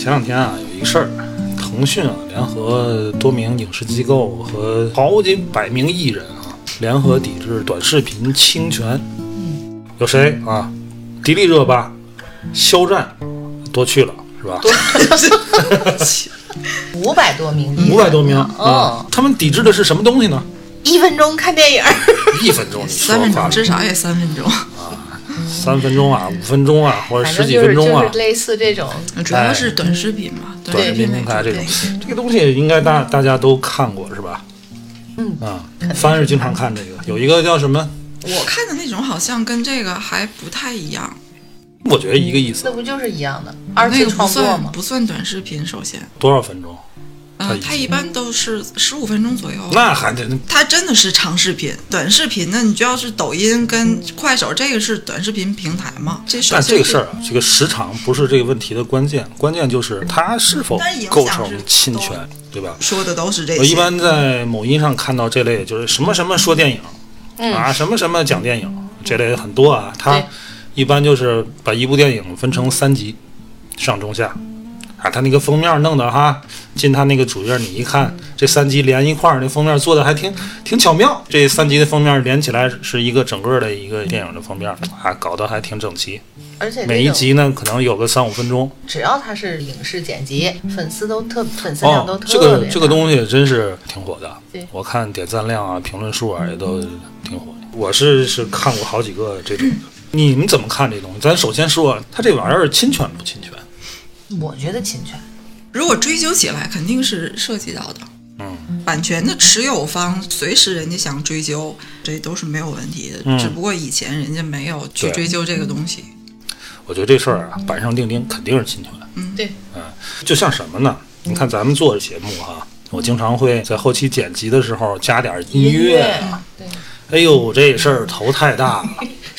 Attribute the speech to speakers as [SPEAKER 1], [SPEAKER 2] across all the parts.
[SPEAKER 1] 前两天啊，有一个事儿，腾讯啊联合多名影视机构和好几百名艺人啊，联合抵制短视频侵权。嗯，有谁啊？迪丽热巴、肖战多去了，是吧？
[SPEAKER 2] 五百多名艺人，
[SPEAKER 1] 五百多名
[SPEAKER 2] 哦
[SPEAKER 1] 啊！他们抵制的是什么东西呢？
[SPEAKER 2] 一分钟看电影，
[SPEAKER 1] 一分钟，
[SPEAKER 3] 三分钟，至少也三分钟。
[SPEAKER 1] 三分钟啊，五分钟啊，或者十几分钟啊
[SPEAKER 2] 是，类似这种，
[SPEAKER 3] 主要是短视频嘛，
[SPEAKER 1] 短视频平台这种，这个东西应该大大家都看过是吧？
[SPEAKER 2] 嗯
[SPEAKER 1] 啊，帆是经常看这个，有一个叫什么？
[SPEAKER 3] 我看的那种好像跟这个还不太一样，
[SPEAKER 1] 我觉得一个意思
[SPEAKER 2] 那，不就是一样的二次
[SPEAKER 3] 那个不
[SPEAKER 2] 创作吗？
[SPEAKER 3] 不算短视频。首先，
[SPEAKER 1] 多少分钟？它
[SPEAKER 3] 呃，
[SPEAKER 1] 一
[SPEAKER 3] 它一般都是十五分钟左右。
[SPEAKER 1] 那还得
[SPEAKER 3] 它真的是长视频，短视频呢，你就要是抖音跟快手，这个是短视频平台嘛？
[SPEAKER 1] 但这个事儿啊，这个时长不是这个问题的关键，关键就是它是否构成侵权，对吧？
[SPEAKER 3] 说的都是这些。
[SPEAKER 1] 我一般在某音上看到这类，就是什么什么说电影，
[SPEAKER 2] 嗯
[SPEAKER 1] 啊，什么什么讲电影，这类很多啊。它一般就是把一部电影分成三集，上中下，啊，他那个封面弄的哈，进他那个主页你一看，这三集连一块儿，那封面做的还挺挺巧妙。这三集的封面连起来是一个整个的一个电影的封面，啊，搞得还挺整齐。
[SPEAKER 2] 而且
[SPEAKER 1] 每一集呢，可能有个三五分钟。
[SPEAKER 2] 只要它是影视剪辑，粉丝都特粉丝量都
[SPEAKER 1] 哦，
[SPEAKER 2] 特
[SPEAKER 1] 这个。这个东西真是挺火的，我看点赞量啊、评论数啊也都挺火的。我是是看过好几个这种的。你们怎么看这东西？咱首先说，它这玩意儿侵权不侵权？
[SPEAKER 2] 我觉得侵权，
[SPEAKER 3] 如果追究起来，肯定是涉及到的。
[SPEAKER 1] 嗯，
[SPEAKER 3] 版权的持有方随时人家想追究，这都是没有问题的。
[SPEAKER 1] 嗯
[SPEAKER 3] 只不过以前人家没有去追究这个东西。
[SPEAKER 1] 我觉得这事儿啊，板上钉钉，肯定是侵权。
[SPEAKER 2] 嗯对，嗯
[SPEAKER 1] 就像什么呢？你看咱们做节目哈、我经常会在后期剪辑的时候加点音乐。
[SPEAKER 2] 对，
[SPEAKER 1] 哎呦，这事儿头太大了。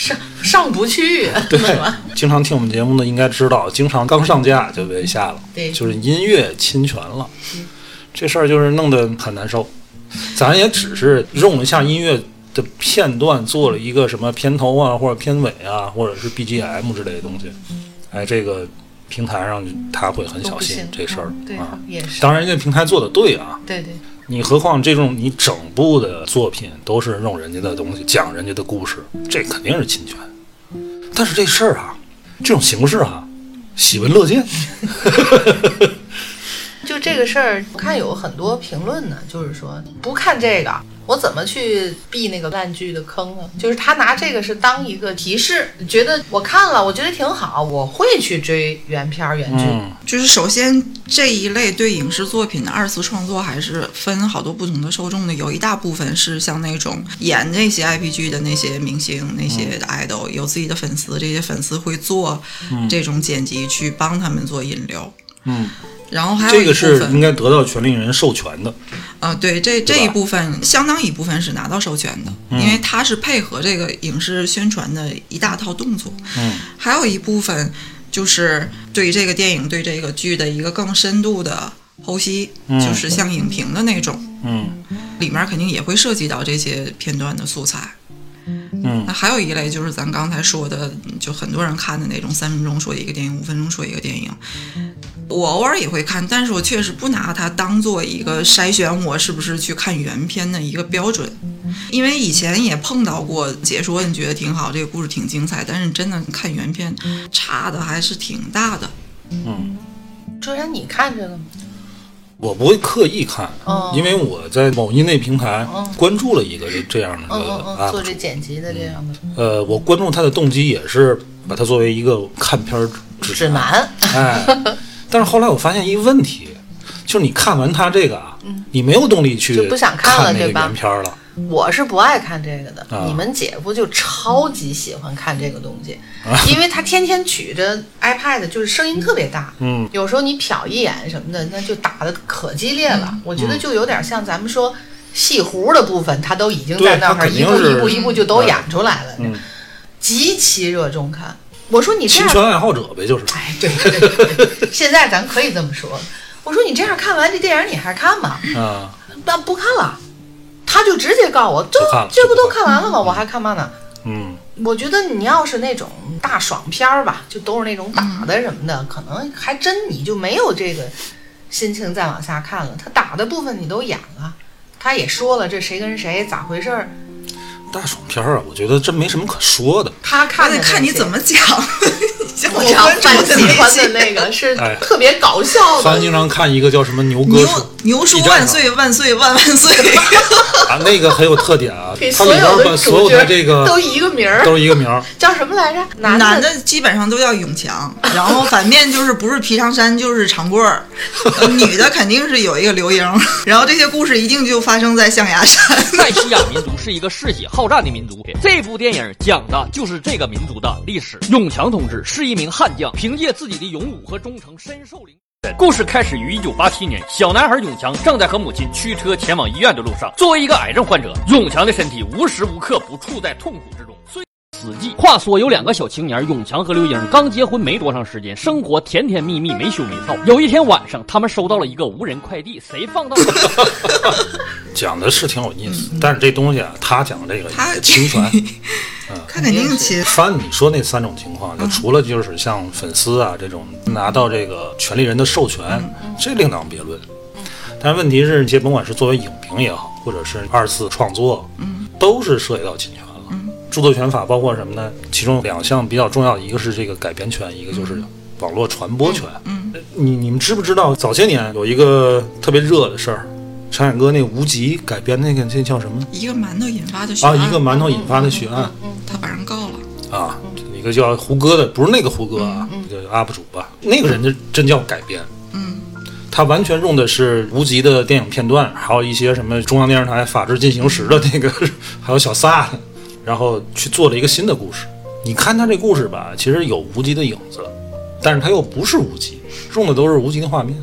[SPEAKER 2] 上上不去，
[SPEAKER 1] 对？经常听我们节目的应该知道，经常刚上架就被下了，
[SPEAKER 2] 对。
[SPEAKER 1] 就是音乐侵权了，这事儿就是弄得很难受。咱也只是用了一下音乐的片段，做了一个什么片头啊，或者片尾啊，或者是 BGM 之类的东西，哎，这个平台上他会很小心这事儿啊。，
[SPEAKER 2] 也是，
[SPEAKER 1] 当然，人家平台做的对啊，
[SPEAKER 2] 对对，
[SPEAKER 1] 你何况这种你整部的作品都是用人家的东西讲人家的故事，这肯定是侵权。但是这事儿啊，这种形式啊，喜闻乐见。
[SPEAKER 2] 就这个事儿，我看有很多评论呢，就是说不看这个，我怎么去避那个烂剧的坑呢？就是他拿这个是当一个提示，觉得我看了，我觉得挺好，我会去追原片儿原剧。
[SPEAKER 1] 嗯，
[SPEAKER 3] 就是首先这一类对影视作品的二次创作还是分好多不同的受众的，有一大部分是像那种演那些 IP 剧的那些明星、那些
[SPEAKER 1] 嗯
[SPEAKER 3] idol，有自己的粉丝，这些粉丝会做这种剪辑去帮他们做引流。
[SPEAKER 1] 嗯，
[SPEAKER 3] 然后还有
[SPEAKER 1] 这个是应该得到权利人授权的。
[SPEAKER 3] 啊，对，这这一部分相当一部分是拿到授权的，
[SPEAKER 1] 嗯
[SPEAKER 3] 因为它是配合这个影视宣传的一大套动作。
[SPEAKER 1] 嗯，
[SPEAKER 3] 还有一部分就是对这个电影、对这个剧的一个更深度的剖析，
[SPEAKER 1] 嗯
[SPEAKER 3] 就是像影评的那种，
[SPEAKER 1] 嗯
[SPEAKER 3] 里面肯定也会涉及到这些片段的素材。
[SPEAKER 1] 嗯
[SPEAKER 3] 那还有一类就是咱刚才说的，就很多人看的那种三分钟说一个电影，五分钟说一个电影。我偶尔也会看，但是我确实不拿它当做一个筛选我是不是去看原片的一个标准，因为以前也碰到过解说，你觉得挺好，这个故事挺精彩，但是真的看原片差的还是挺大的。
[SPEAKER 1] 嗯，
[SPEAKER 2] 卓然，你看这个吗？
[SPEAKER 1] 我不会刻意看，
[SPEAKER 2] 哦
[SPEAKER 1] 因为我在某音那平台
[SPEAKER 2] 嗯
[SPEAKER 1] 关注了一个这样的
[SPEAKER 2] 做。这剪辑的这样的
[SPEAKER 1] 呃，我关注他的动机也是把它作为一个看片儿指
[SPEAKER 2] 指南，
[SPEAKER 1] 哎，但是后来我发现一个问题，就是你看完他这个啊，你没有动力去
[SPEAKER 2] 嗯就不想看了对吧？
[SPEAKER 1] 原片了。
[SPEAKER 2] 我是不爱看这个的，
[SPEAKER 1] 啊。
[SPEAKER 2] 你们姐夫就超级喜欢看这个东西，因为他天天举着 iPad，就是声音特别大，
[SPEAKER 1] 嗯，
[SPEAKER 2] 有时候你瞟一眼什么的，那就打的可激烈了。我觉得就有点像咱们说戏胡的部分，他都已经在那
[SPEAKER 1] 对他肯
[SPEAKER 2] 儿一步一步一步就都演出来了，
[SPEAKER 1] 嗯。
[SPEAKER 2] 极其热衷看。我说你这样
[SPEAKER 1] 侵权爱好者呗，就是。
[SPEAKER 2] 哎，对对对现在咱可以这么说。我说你这样看完这电影，你还看吗？
[SPEAKER 1] 啊，
[SPEAKER 2] 那不看了，他就直接告我，这这不都
[SPEAKER 1] 看
[SPEAKER 2] 完了吗？我还看嘛呢？
[SPEAKER 1] 嗯，
[SPEAKER 2] 我觉得你要是那种大爽片儿吧，就都是那种打的什么的，可能还真你就没有这个心情再往下看了。他打的部分你都演了，他也说了这谁跟谁咋回事儿，
[SPEAKER 1] 大爽片儿啊，我觉得这没什么可说的。
[SPEAKER 2] 他看的
[SPEAKER 3] 还得看你怎么讲。像
[SPEAKER 2] 我知道
[SPEAKER 3] 关注的
[SPEAKER 2] 范喜欢的那个 是
[SPEAKER 1] 哎
[SPEAKER 2] 特别搞笑的，
[SPEAKER 1] 咱经常看一个叫什么牛哥
[SPEAKER 3] 牛
[SPEAKER 1] 说
[SPEAKER 3] 牛叔
[SPEAKER 1] B 站上
[SPEAKER 3] 万岁万岁万万岁！
[SPEAKER 1] 啊，那个很有特点啊
[SPEAKER 2] 给，
[SPEAKER 1] 它里边
[SPEAKER 2] 所有的
[SPEAKER 1] 把所有的这个
[SPEAKER 2] 都一个名儿，
[SPEAKER 1] 都一个名儿。
[SPEAKER 2] 叫什么来着？男
[SPEAKER 3] 男的基本上都叫永强，然后反面就是不是皮长山就是长贵儿，呃女的肯定是有一个刘英，然后这些故事一定就发生在象牙山。
[SPEAKER 4] 塞西亚民族是一个嗜血好战的民族，这部电影讲的就是这个民族的历史。永强同志是一名悍将，凭借自己的勇武和忠诚，深受领。故事开始于一九八七年，小男孩永强正在和母亲驱车前往医院的路上。作为一个癌症患者，永强的身体无时无刻不处在痛苦之中。虽死寂。话说有两个小青年，永强和刘英刚结婚没多长时间，生活甜甜蜜蜜，没羞没臊。有一天晚上，他们收到了一个无人快递，谁放到？
[SPEAKER 1] 讲的是挺有意思，但是这东西啊，他讲这个
[SPEAKER 3] 他
[SPEAKER 1] 侵权。
[SPEAKER 3] 嗯他肯定侵，
[SPEAKER 1] 翻你说那三种情况，就除了就是像粉丝啊这种拿到这个权利人的授权，这另当别论。但问题是，这甭管是作为影评也好，或者是二次创作，都是涉及到侵权了。著作权法包括什么呢？其中两项比较重要，一个是这个改编权，一个就是网络传播权。嗯，你你们知不知道早些年有一个特别热的事儿，陈凯歌那个无极改编那个那叫什么
[SPEAKER 3] 一个馒头引发的血
[SPEAKER 1] 啊？
[SPEAKER 3] 案
[SPEAKER 1] 一个馒头引发的血案。
[SPEAKER 3] 他把人告了，
[SPEAKER 1] 啊，一个叫胡歌的，不是那个胡歌啊，一个 UP 主吧，那个人家真叫改编。
[SPEAKER 3] 嗯，
[SPEAKER 1] 他完全用的是无极的电影片段，还有一些什么中央电视台《法制进行时》的那个，还有小撒的，然后去做了一个新的故事。你看他这故事吧，其实有无极的影子，但是他又不是无极，用的都是无极的画面。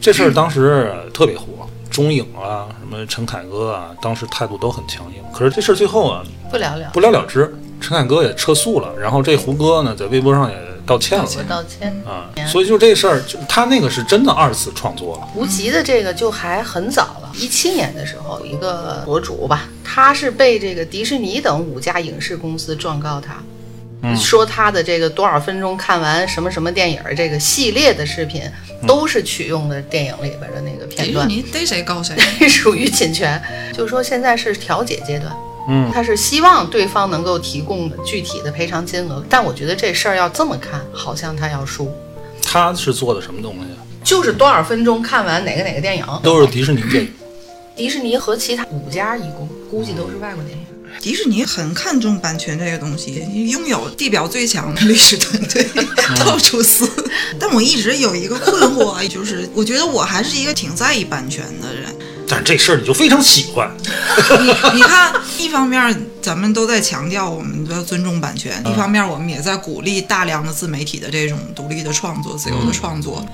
[SPEAKER 1] 这事儿当时特别火，中影啊，什么陈凯歌啊，当时态度都很强硬。可是这事儿最后啊，
[SPEAKER 2] 不了了，
[SPEAKER 1] 不了了之，陈凯歌也撤诉了，然后这胡歌呢在微博上也道歉了
[SPEAKER 2] 道歉。
[SPEAKER 1] 啊，所以就这事儿，就他那个是真的二次创作了，
[SPEAKER 2] 无极的这个就还很早了，一七年的时候，一个博主吧，他是被这个迪士尼等五家影视公司状告他，
[SPEAKER 1] 嗯
[SPEAKER 2] 说他的这个多少分钟看完什么什么电影儿这个系列的视频，都是取用的电影里边的那个片段，
[SPEAKER 3] 迪士尼逮谁告谁。
[SPEAKER 2] 属于侵权。就是说现在是调解阶段。
[SPEAKER 1] 嗯，
[SPEAKER 2] 他是希望对方能够提供具体的赔偿金额，但我觉得这事儿要这么看，好像他要输，
[SPEAKER 1] 他是做的什么东西？
[SPEAKER 2] 就是多少分钟看完哪个哪个电影，
[SPEAKER 1] 都是迪士尼电影，
[SPEAKER 2] 迪士尼和其他五家一共，估计都是外国电影。
[SPEAKER 3] 迪士尼很看重版权这个东西，拥有地表最强的律师团队，到处撕。但我一直有一个困惑啊，就是我觉得我还是一个挺在意版权的人。
[SPEAKER 1] 但这事儿你就非常喜欢，
[SPEAKER 3] 你你看，一方面咱们都在强调我们要尊重版权，一方面我们也在鼓励大量的自媒体的这种独立的创作、自由的创作。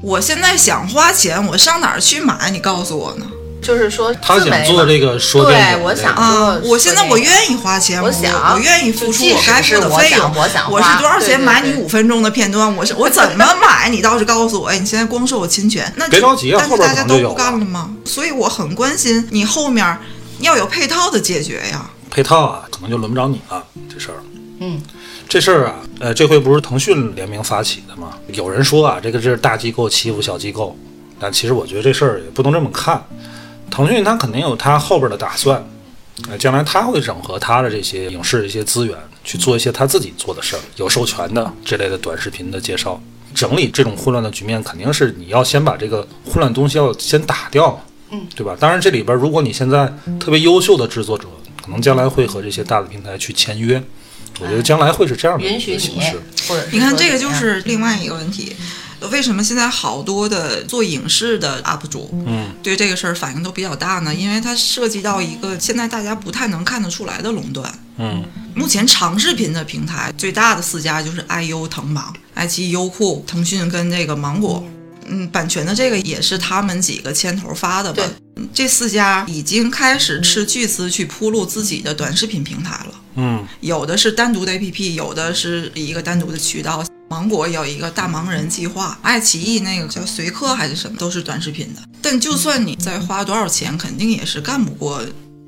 [SPEAKER 3] 我现在想花钱，我上哪儿去买？你告诉我呢？
[SPEAKER 2] 就是说
[SPEAKER 1] 他想做这个说电影，
[SPEAKER 2] 对我想
[SPEAKER 3] 啊
[SPEAKER 2] 说，
[SPEAKER 3] 我现在我愿意花钱，我
[SPEAKER 2] 我想
[SPEAKER 3] 我愿意付出我该付的
[SPEAKER 2] 是我想
[SPEAKER 3] 费用。
[SPEAKER 2] 我想
[SPEAKER 3] 我是多少钱买你五分钟的片段？我是我怎么买？你倒是告诉我。哎，你现在光说我侵权，那
[SPEAKER 1] 别着急啊
[SPEAKER 3] 但是
[SPEAKER 1] 后边
[SPEAKER 3] 大家都不干了吗？所以我很关心你后面要有配套的解决呀。
[SPEAKER 1] 配套啊，可能就轮不着你了。这事儿，
[SPEAKER 2] 嗯，
[SPEAKER 1] 这事儿啊，呃，这回不是腾讯联名发起的吗？有人说啊，这个是大机构欺负小机构，但其实我觉得这事儿也不能这么看。腾讯它肯定有它后边的打算，呃，将来它会整合它的这些影视的一些资源，去做一些它自己做的事儿，有授权的这类的短视频的介绍。整理这种混乱的局面，肯定是你要先把这个混乱东西要先打掉，
[SPEAKER 2] 嗯，
[SPEAKER 1] 对吧？当然，这里边如果你现在特别优秀的制作者，可能将来会和这些大的平台去签约，我觉得将来会是这样的一
[SPEAKER 2] 允许你
[SPEAKER 1] 个形式。，
[SPEAKER 2] 或者
[SPEAKER 3] 你看，这个就是另外一个问题。为什么现在好多的做影视的 UP 主，
[SPEAKER 1] 嗯，
[SPEAKER 3] 对这个事儿反应都比较大呢？因为它涉及到一个现在大家不太能看得出来的垄断。
[SPEAKER 1] 嗯
[SPEAKER 3] 目前长视频的平台最大的四家就是爱优、腾芒、爱奇艺、优酷、腾讯跟这个芒果。嗯，版权的这个也是他们几个牵头发的吧？嗯这四家已经开始斥巨资去铺路自己的短视频平台了。
[SPEAKER 1] 嗯
[SPEAKER 3] 有的是单独的 APP，有的是一个单独的渠道。芒果有一个大忙人计划，爱奇艺那个叫随客还是什么，都是短视频的。但就算你再花多少钱，肯定也是干不过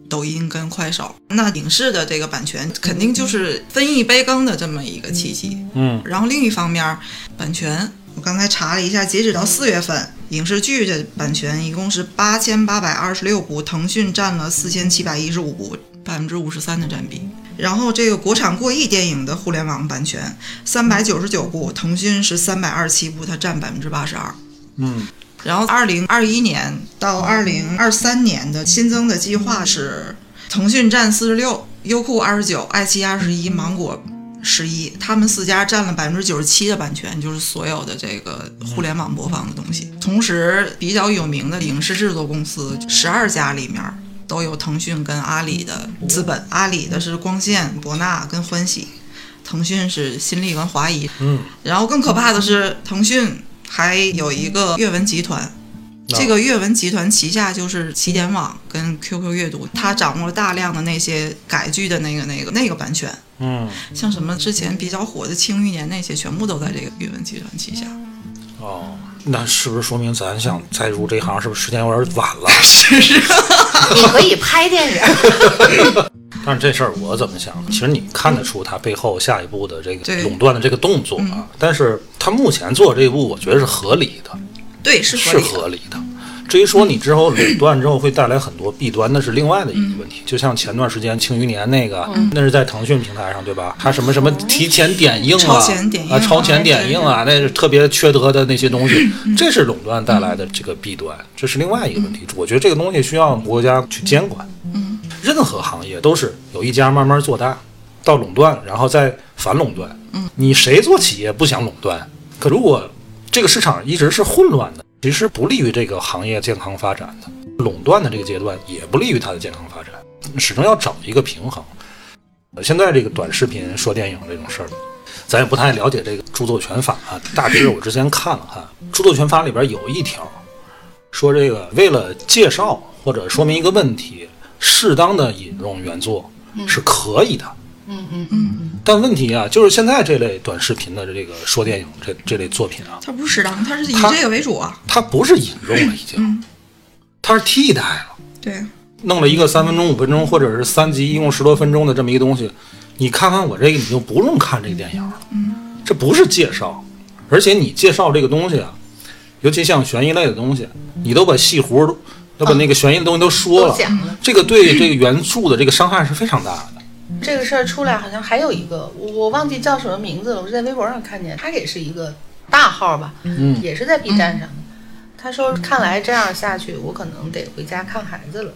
[SPEAKER 3] 抖音跟快手。那影视的这个版权肯定就是分一杯羹的这么一个契机。
[SPEAKER 1] 嗯
[SPEAKER 3] 然后另一方面，版权我刚才查了一下，截止到四月份，影视剧的版权一共是八千八百二十六部，腾讯占了四千七百一十五部，百分之五十三的占比。然后这个国产过亿电影的互联网版权三百九十九部，腾讯是三百二十七部，它占百分之八十二。
[SPEAKER 1] 嗯
[SPEAKER 3] 然后，二零二一年到二零二三年的新增的计划是，腾讯占四十六，优酷二十九，爱奇艺二十一，芒果十一，他们四家占了百分之九十七的版权，就是所有的这个互联网播放的东西。同时，比较有名的影视制作公司十二家里面都有腾讯跟阿里的资本，阿里的是光线、博纳跟欢喜，腾讯是新力跟华谊。
[SPEAKER 1] 嗯，
[SPEAKER 3] 然后更可怕的是，腾讯还有一个阅文集团。这个阅文集团旗下就是起点网跟 QQ 阅读，它掌握了大量的那些改剧的那个、那个、那个版权，
[SPEAKER 1] 嗯
[SPEAKER 3] 像什么之前比较火的《庆余年》那些，全部都在这个阅文集团旗下。
[SPEAKER 1] 哦，那是不是说明咱想再入这行，是不是时间有点晚了？
[SPEAKER 2] 是你可以拍电影，
[SPEAKER 1] 但是这事儿我怎么想？其实你看得出他背后下一步的这个垄断的这个动作啊，但是他目前做这一步，我觉得是合理的，
[SPEAKER 3] 对，是
[SPEAKER 1] 是
[SPEAKER 3] 合理的。
[SPEAKER 1] 合理的。至于说你之后垄断之后会带来很多弊端，那是另外的一个问题。就像前段时间《庆余年》那个，那是在腾讯平台上，对吧？它什么什么提前点映啊，啊，超前
[SPEAKER 3] 啊
[SPEAKER 1] 点映啊，那是特别缺德的那些东西，这是垄断带来的这个弊端，这是另外一个问题。我觉得这个东西需要国家去监管。任何行业都是有一家慢慢做大，到垄断，然后再反垄断。嗯，你谁做企业不想垄断？可如果这个市场一直是混乱的，其实不利于这个行业健康发展的。垄断的这个阶段也不利于它的健康发展，始终要找一个平衡。呃现在这个短视频说电影这种事儿，咱也不太了解这个著作权法啊。大致我之前看了看，著作权法里边有一条说，这个为了介绍或者说明一个问题，适当的引用原作是可以的。
[SPEAKER 2] 嗯嗯嗯嗯，
[SPEAKER 1] 但问题啊，就是现在这类短视频的这个说电影这这类作品啊，
[SPEAKER 3] 它不是适当，它是以这个为主啊。
[SPEAKER 1] 它不是引用了，已经，它是替代了。
[SPEAKER 3] 对，
[SPEAKER 1] 弄了一个三分钟、五分钟，或者是三集，一共十多分钟的这么一个东西，你看完我这个，你就不用看这个电影了。嗯，这不是介绍，而且你介绍这个东西啊，尤其像悬疑类的东西，你都把戏弧都都把那个悬疑的东西都说了这个对这个原著的这个伤害是非常大的。
[SPEAKER 2] 这个事儿出来好像还有一个，我我忘记叫什么名字了，我是在微博上看见，他也是一个大号吧，
[SPEAKER 1] 嗯
[SPEAKER 2] 也是在 B 站上的。他说：“看来这样下去，我可能得回家看孩子了，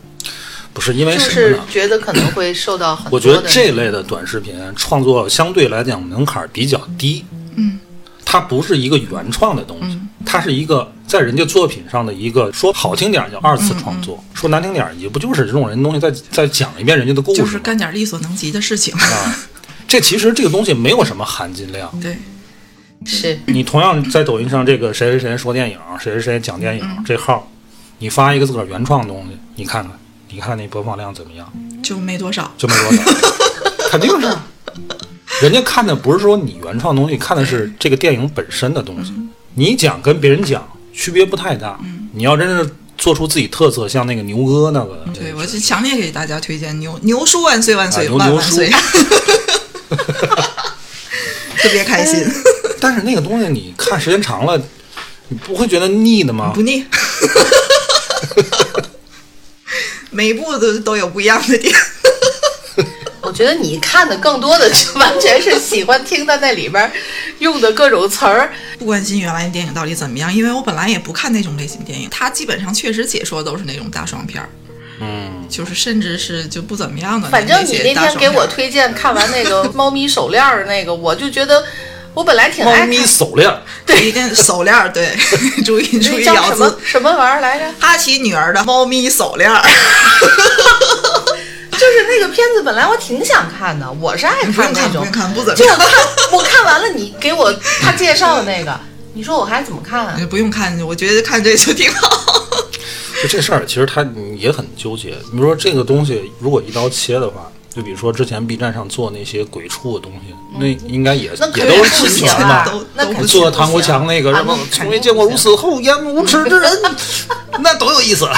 [SPEAKER 1] 不是因为什么
[SPEAKER 2] 就是？觉得可能会受到很
[SPEAKER 1] 我
[SPEAKER 2] 多我。”
[SPEAKER 1] 觉得这类的短视频创作相对来讲门槛比较低，
[SPEAKER 3] 嗯，
[SPEAKER 1] 它不是一个原创的东西，它是一个在人家作品上的一个说好听点叫二次创作，说难听点也不就是这种人东西再再讲一遍人家的故事？
[SPEAKER 3] 就是干点力所能及的事情。
[SPEAKER 1] 啊，这其实这个东西没有什么含金量。
[SPEAKER 3] 对，
[SPEAKER 2] 是
[SPEAKER 1] 你同样在抖音上这个谁谁谁说电影，谁谁谁讲电影、这号，你发一个自个儿原创的东西，你看看，你看那播放量怎么样？
[SPEAKER 3] 就没多少。
[SPEAKER 1] 就没多少，肯定是。人家看的不是说你原创东西，看的是这个电影本身的东西。你讲跟别人讲区别不太大。你要真是做出自己特色，像那个牛哥那个，
[SPEAKER 3] 对，我是强烈给大家推荐牛牛叔万岁万岁、
[SPEAKER 1] 啊牛牛叔
[SPEAKER 3] 万万岁，特别开心，
[SPEAKER 1] 但是那个东西你看时间长了，你不会觉得腻的吗
[SPEAKER 3] 不？腻。每一部都都有不一样的点。
[SPEAKER 2] 我觉得你看的更多的就完全是喜欢听他在里边儿用的各种词儿，
[SPEAKER 3] 不关心原来的电影到底怎么样，因为我本来也不看那种类型电影，它基本上确实解说都是那种大爽片儿，
[SPEAKER 1] 嗯，
[SPEAKER 3] 就是甚至是就不怎么样的
[SPEAKER 2] 反正你那天给我推荐看完那个猫咪手链儿那个，我就觉得我本来挺爱
[SPEAKER 1] 猫咪，手链儿，
[SPEAKER 3] 一定手链儿，对，注意注
[SPEAKER 2] 那
[SPEAKER 3] 意咬
[SPEAKER 2] 叫什么
[SPEAKER 3] 字。
[SPEAKER 2] 什么玩意儿来着？
[SPEAKER 3] 哈奇女儿的猫咪手链儿，
[SPEAKER 2] 就是那个片子，本来我挺想看的，我是爱
[SPEAKER 3] 看，
[SPEAKER 2] 那种
[SPEAKER 3] 用。看，不怎么
[SPEAKER 2] 结果
[SPEAKER 3] 样。
[SPEAKER 2] 看我看完了，你给我他介绍的那个，你说我还怎么看啊？
[SPEAKER 3] 不用看，我觉得看这就挺好。
[SPEAKER 1] 就这事儿，其实他也很纠结。比如说这个东西，如果一刀切的话，就比如说之前 B 站上做那些鬼畜的东西，那应该也
[SPEAKER 2] 那
[SPEAKER 1] 也都是侵权
[SPEAKER 2] 啊
[SPEAKER 1] 吧？
[SPEAKER 3] 都，
[SPEAKER 2] 那肯定
[SPEAKER 1] 做唐国强那个
[SPEAKER 2] 啊
[SPEAKER 1] 什么，从未见过如此厚颜无耻之人，那多有意思。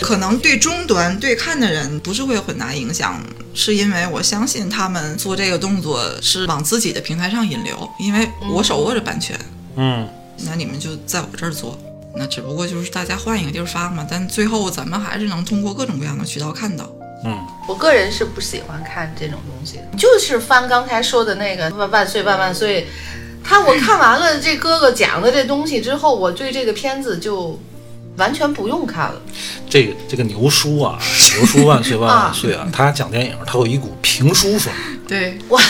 [SPEAKER 3] 可能对终端对看的人不是会有很大影响，是因为我相信他们做这个动作是往自己的平台上引流，因为我手握着版权，
[SPEAKER 1] 嗯，
[SPEAKER 3] 那你们就在我这儿做。那只不过就是大家换一个地儿发嘛，但最后咱们还是能通过各种各样的渠道看到。
[SPEAKER 2] 嗯我个人是不喜欢看这种东西的，就是翻刚才说的那个万万岁万万岁。他我看完了这哥哥讲的这东西之后，我对这个片子就完全不用看了。
[SPEAKER 1] 这个这个牛叔啊，牛叔万岁万万岁啊！他讲电影，他有一股评书风。
[SPEAKER 3] 对，
[SPEAKER 2] 哇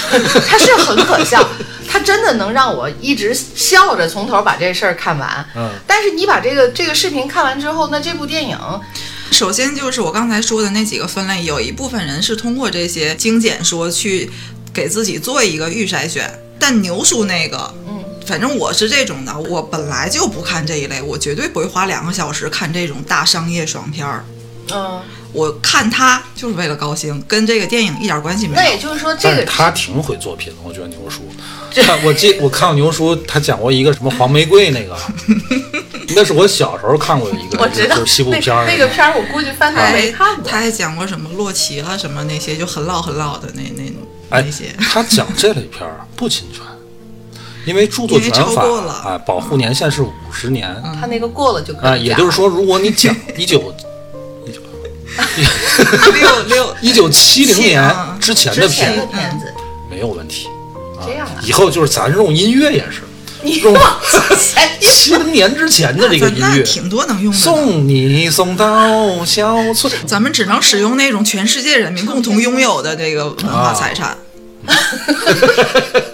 [SPEAKER 2] 他是很可笑，他真的能让我一直笑着从头把这事儿看完。
[SPEAKER 1] 嗯，
[SPEAKER 2] 但是你把这个这个视频看完之后，那这部电影
[SPEAKER 3] 首先就是我刚才说的那几个分类，有一部分人是通过这些精简说去给自己做一个预筛选，但牛叔那个，
[SPEAKER 2] 嗯，
[SPEAKER 3] 反正我是这种的，我本来就不看这一类，我绝对不会花两个小时看这种大商业爽片儿。
[SPEAKER 2] 嗯，
[SPEAKER 3] 我看它就是为了高兴，跟这个电影一点关系没有。
[SPEAKER 2] 那也就是说这
[SPEAKER 1] 但是
[SPEAKER 2] 个
[SPEAKER 1] 他挺毁作品的，我觉得牛叔。看 我记我看过牛叔，他讲过一个什么黄玫瑰那个，那是我小时候看过一个，
[SPEAKER 2] 我知道
[SPEAKER 1] 就是西部片儿
[SPEAKER 2] 那个片儿，我估计翻
[SPEAKER 3] 他
[SPEAKER 2] 他没看过
[SPEAKER 3] 他。还讲过什么洛奇了什么那些，就很老很老的那那
[SPEAKER 1] 哎
[SPEAKER 3] 那些。，
[SPEAKER 1] 他讲这类片儿不侵权，因为著作权
[SPEAKER 3] 因为超
[SPEAKER 1] 法
[SPEAKER 3] 过了。
[SPEAKER 1] 啊保护年限是五十年。
[SPEAKER 2] 他那个过了就可以
[SPEAKER 1] 啊，也就是说，如果你讲 一九一九
[SPEAKER 3] 六六
[SPEAKER 1] 一九七零年
[SPEAKER 3] 啊
[SPEAKER 1] 之前的片
[SPEAKER 2] 片子，
[SPEAKER 1] 没有问题。
[SPEAKER 2] 这样啊？
[SPEAKER 1] 以后就是咱用音乐也是，
[SPEAKER 2] 你
[SPEAKER 1] 用七零年之前的这个音
[SPEAKER 3] 那
[SPEAKER 1] 乐，
[SPEAKER 3] 挺多能用的。
[SPEAKER 1] 送你送到小村。
[SPEAKER 3] 咱们只能使用那种全世界人民共同拥有的这个文化财产。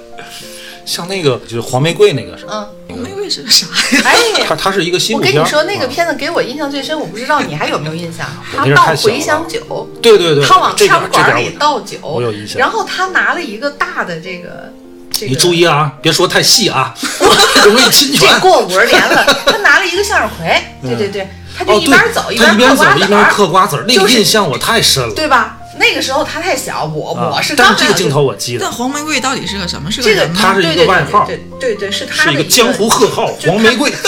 [SPEAKER 1] 像那个就是黄玫瑰那个是，
[SPEAKER 2] 嗯，
[SPEAKER 3] 黄玫瑰是个啥呀？
[SPEAKER 2] 哎，
[SPEAKER 1] 它它是一个西部片。
[SPEAKER 2] 我跟你说，那个
[SPEAKER 1] 啊
[SPEAKER 2] 片子给我印象最深，我不知道你还有没有印象？他倒茴香酒，
[SPEAKER 1] 对对对，
[SPEAKER 2] 他往枪管里倒酒，
[SPEAKER 1] 我有印象
[SPEAKER 2] 然后他拿了一个大的这个，这个
[SPEAKER 1] 你注意啊，别说太细啊，容易侵权
[SPEAKER 2] 这。过五十年了，他拿了一个向日葵，对对对，他就一边走，
[SPEAKER 1] 他一
[SPEAKER 2] 边
[SPEAKER 1] 边走一边
[SPEAKER 2] 嗑瓜子儿，
[SPEAKER 1] 嗑瓜子儿，那个印象我太深了。
[SPEAKER 2] 对吧？那个时候他太小，我
[SPEAKER 1] 啊
[SPEAKER 2] 我是
[SPEAKER 1] 但
[SPEAKER 2] 刚来
[SPEAKER 1] 是这个镜头我记得
[SPEAKER 3] 但，黄玫瑰到底是个什么？是个
[SPEAKER 2] 这个？
[SPEAKER 1] 他是一个
[SPEAKER 2] 对对
[SPEAKER 1] 外号
[SPEAKER 2] 对对对对，是他的一
[SPEAKER 1] 是一个江湖贺号
[SPEAKER 2] 就
[SPEAKER 1] 黄玫瑰。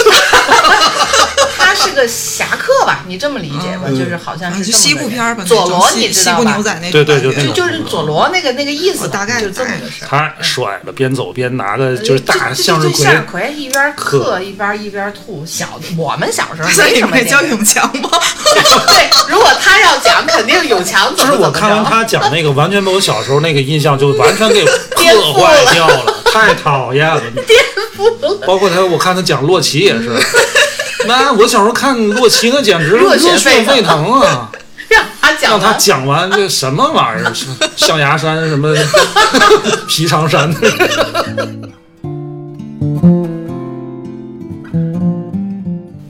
[SPEAKER 2] 他是个侠客吧？你这么理解吧？
[SPEAKER 1] 嗯
[SPEAKER 2] 就是好像是
[SPEAKER 3] 西部片儿吧，
[SPEAKER 2] 佐罗，你知道吧
[SPEAKER 3] 西部牛？仔那种
[SPEAKER 1] 对对
[SPEAKER 2] 就就是佐罗那个那个意思
[SPEAKER 3] 大概
[SPEAKER 2] 就这么个事儿。
[SPEAKER 1] 他甩了，边走边拿的就是大向日葵
[SPEAKER 2] 向日葵一边
[SPEAKER 1] 嗑
[SPEAKER 2] 嗑一边一边吐。小的我们小时候
[SPEAKER 3] 在里
[SPEAKER 2] 没什么
[SPEAKER 3] 面叫
[SPEAKER 2] 那个
[SPEAKER 3] 永强吗？
[SPEAKER 2] 对，如果他要讲，肯定永强怎
[SPEAKER 1] 就是我。看完他讲那个，完全被我小时候那个印象就完全给
[SPEAKER 2] 颠
[SPEAKER 1] 破坏掉了，太讨厌了。颠覆了。包括他，我看他讲洛奇也是，那我小时候看洛奇那简直
[SPEAKER 2] 热血沸腾
[SPEAKER 1] 啊！
[SPEAKER 2] 让他讲
[SPEAKER 1] 让他
[SPEAKER 2] 完，
[SPEAKER 1] 讲完这什么玩意儿，象牙山什么皮长山，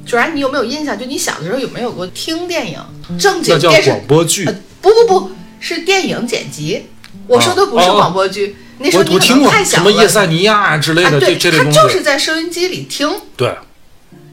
[SPEAKER 2] 主然你有没有印象？就你小的时候有没有过听电影正经
[SPEAKER 1] 那叫
[SPEAKER 2] 电视？
[SPEAKER 1] 广播剧
[SPEAKER 2] 呃。不不不是电影剪辑。我说的不是广播剧，那时
[SPEAKER 1] 我
[SPEAKER 2] 候你可能太小了。
[SPEAKER 1] 什么叶塞尼亚啊之类
[SPEAKER 2] 啊，
[SPEAKER 1] 的，这
[SPEAKER 2] 对，
[SPEAKER 1] 这类东
[SPEAKER 2] 他就是，在收音机里听。
[SPEAKER 1] 对，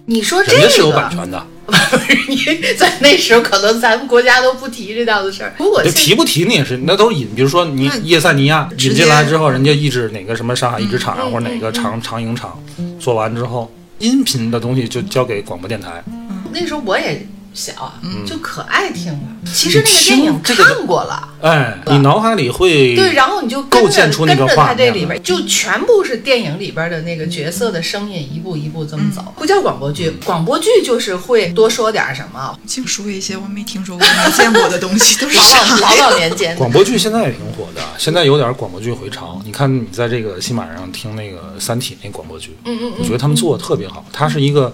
[SPEAKER 2] 你说这个
[SPEAKER 1] 人家是有版权的。
[SPEAKER 2] 你在那时候可能咱们国家都不提这档子事儿。如果
[SPEAKER 1] 这提不提你也是，那都是引。比如说你
[SPEAKER 3] 那
[SPEAKER 1] 叶塞尼亚引进来之后，人家一直哪个什么上海一直厂
[SPEAKER 2] 啊
[SPEAKER 1] 或者哪个长长影厂做完之后，音频的东西就交给广播电台。
[SPEAKER 2] 那时候我也小啊，
[SPEAKER 1] 嗯
[SPEAKER 2] 就可爱听了。其实那个电影看过了。
[SPEAKER 1] 哎，你脑海里会
[SPEAKER 2] 对，然后你就跟
[SPEAKER 1] 构
[SPEAKER 2] 着
[SPEAKER 1] 建出那个
[SPEAKER 2] 跟着
[SPEAKER 1] 画面
[SPEAKER 2] 他这里边，就全部是电影里边的那个角色的声音，一步一步这么走。不叫广播剧，广播剧就是会多说点什么，
[SPEAKER 3] 净说一些我没听说过、没见过的东西，都是
[SPEAKER 2] 老老老？老年间。
[SPEAKER 1] 广播剧现在也挺火的，现在有点广播剧回潮。你看你在这个新马上听那个《三体》那广播剧，
[SPEAKER 2] 嗯嗯
[SPEAKER 1] 我觉得他们做的特别好。它是一个，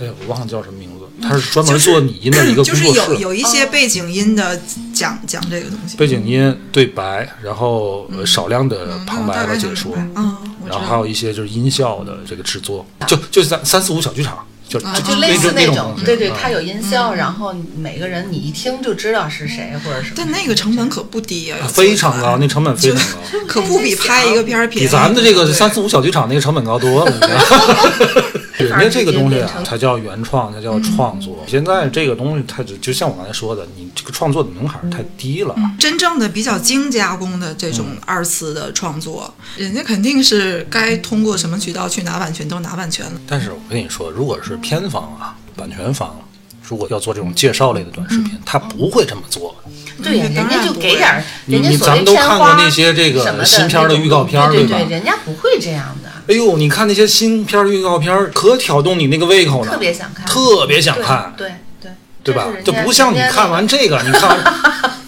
[SPEAKER 1] 哎呀，我忘了叫什么名字，他是专门做拟音的一个
[SPEAKER 3] 就是
[SPEAKER 1] 工作室。
[SPEAKER 3] 有有一些背景音的讲讲这个东西，
[SPEAKER 1] 背景音、对白，然后呃少量的旁白和解说
[SPEAKER 3] 嗯，
[SPEAKER 1] 然后还有一些就是音效的这个制作，就就三三四五小剧场，就
[SPEAKER 3] 啊
[SPEAKER 2] 就类似
[SPEAKER 1] 那
[SPEAKER 2] 种对对，
[SPEAKER 1] 啊
[SPEAKER 2] 它有音效，然后每个人你一听就知道是谁或者什么。
[SPEAKER 3] 但那个成本可不低啊，
[SPEAKER 1] 啊非常高，那成本非常高。
[SPEAKER 3] 可不比拍一个片儿便宜。
[SPEAKER 1] 比咱们的这个三四五小剧场那个成本高多了。人家这个东西啊才叫原创，才叫创作。现在这个东西，它就就像我刚才说的，你这个创作的门槛太低了。
[SPEAKER 3] 真正的比较精加工的这种二次的创作，人家肯定是该通过什么渠道去拿版权都拿版权了。
[SPEAKER 1] 但是我跟你说，如果是片方啊、版权方，如果要做这种介绍类的短视频，他不会这么做。
[SPEAKER 2] 对呀，
[SPEAKER 3] 嗯
[SPEAKER 2] 人家就给点人家所
[SPEAKER 1] 咱们都看
[SPEAKER 2] 谓片花
[SPEAKER 1] 过那些这个新片的预告片
[SPEAKER 2] 对
[SPEAKER 1] 吧
[SPEAKER 2] 人家不会这样的，
[SPEAKER 1] 哎呦，你看那些新片儿预告片儿，可挑动你那个胃口了，
[SPEAKER 2] 特别想看，
[SPEAKER 1] 特别想
[SPEAKER 2] 对
[SPEAKER 1] 看，
[SPEAKER 2] 对对。
[SPEAKER 1] 对吧？就不像你看完这个，你看完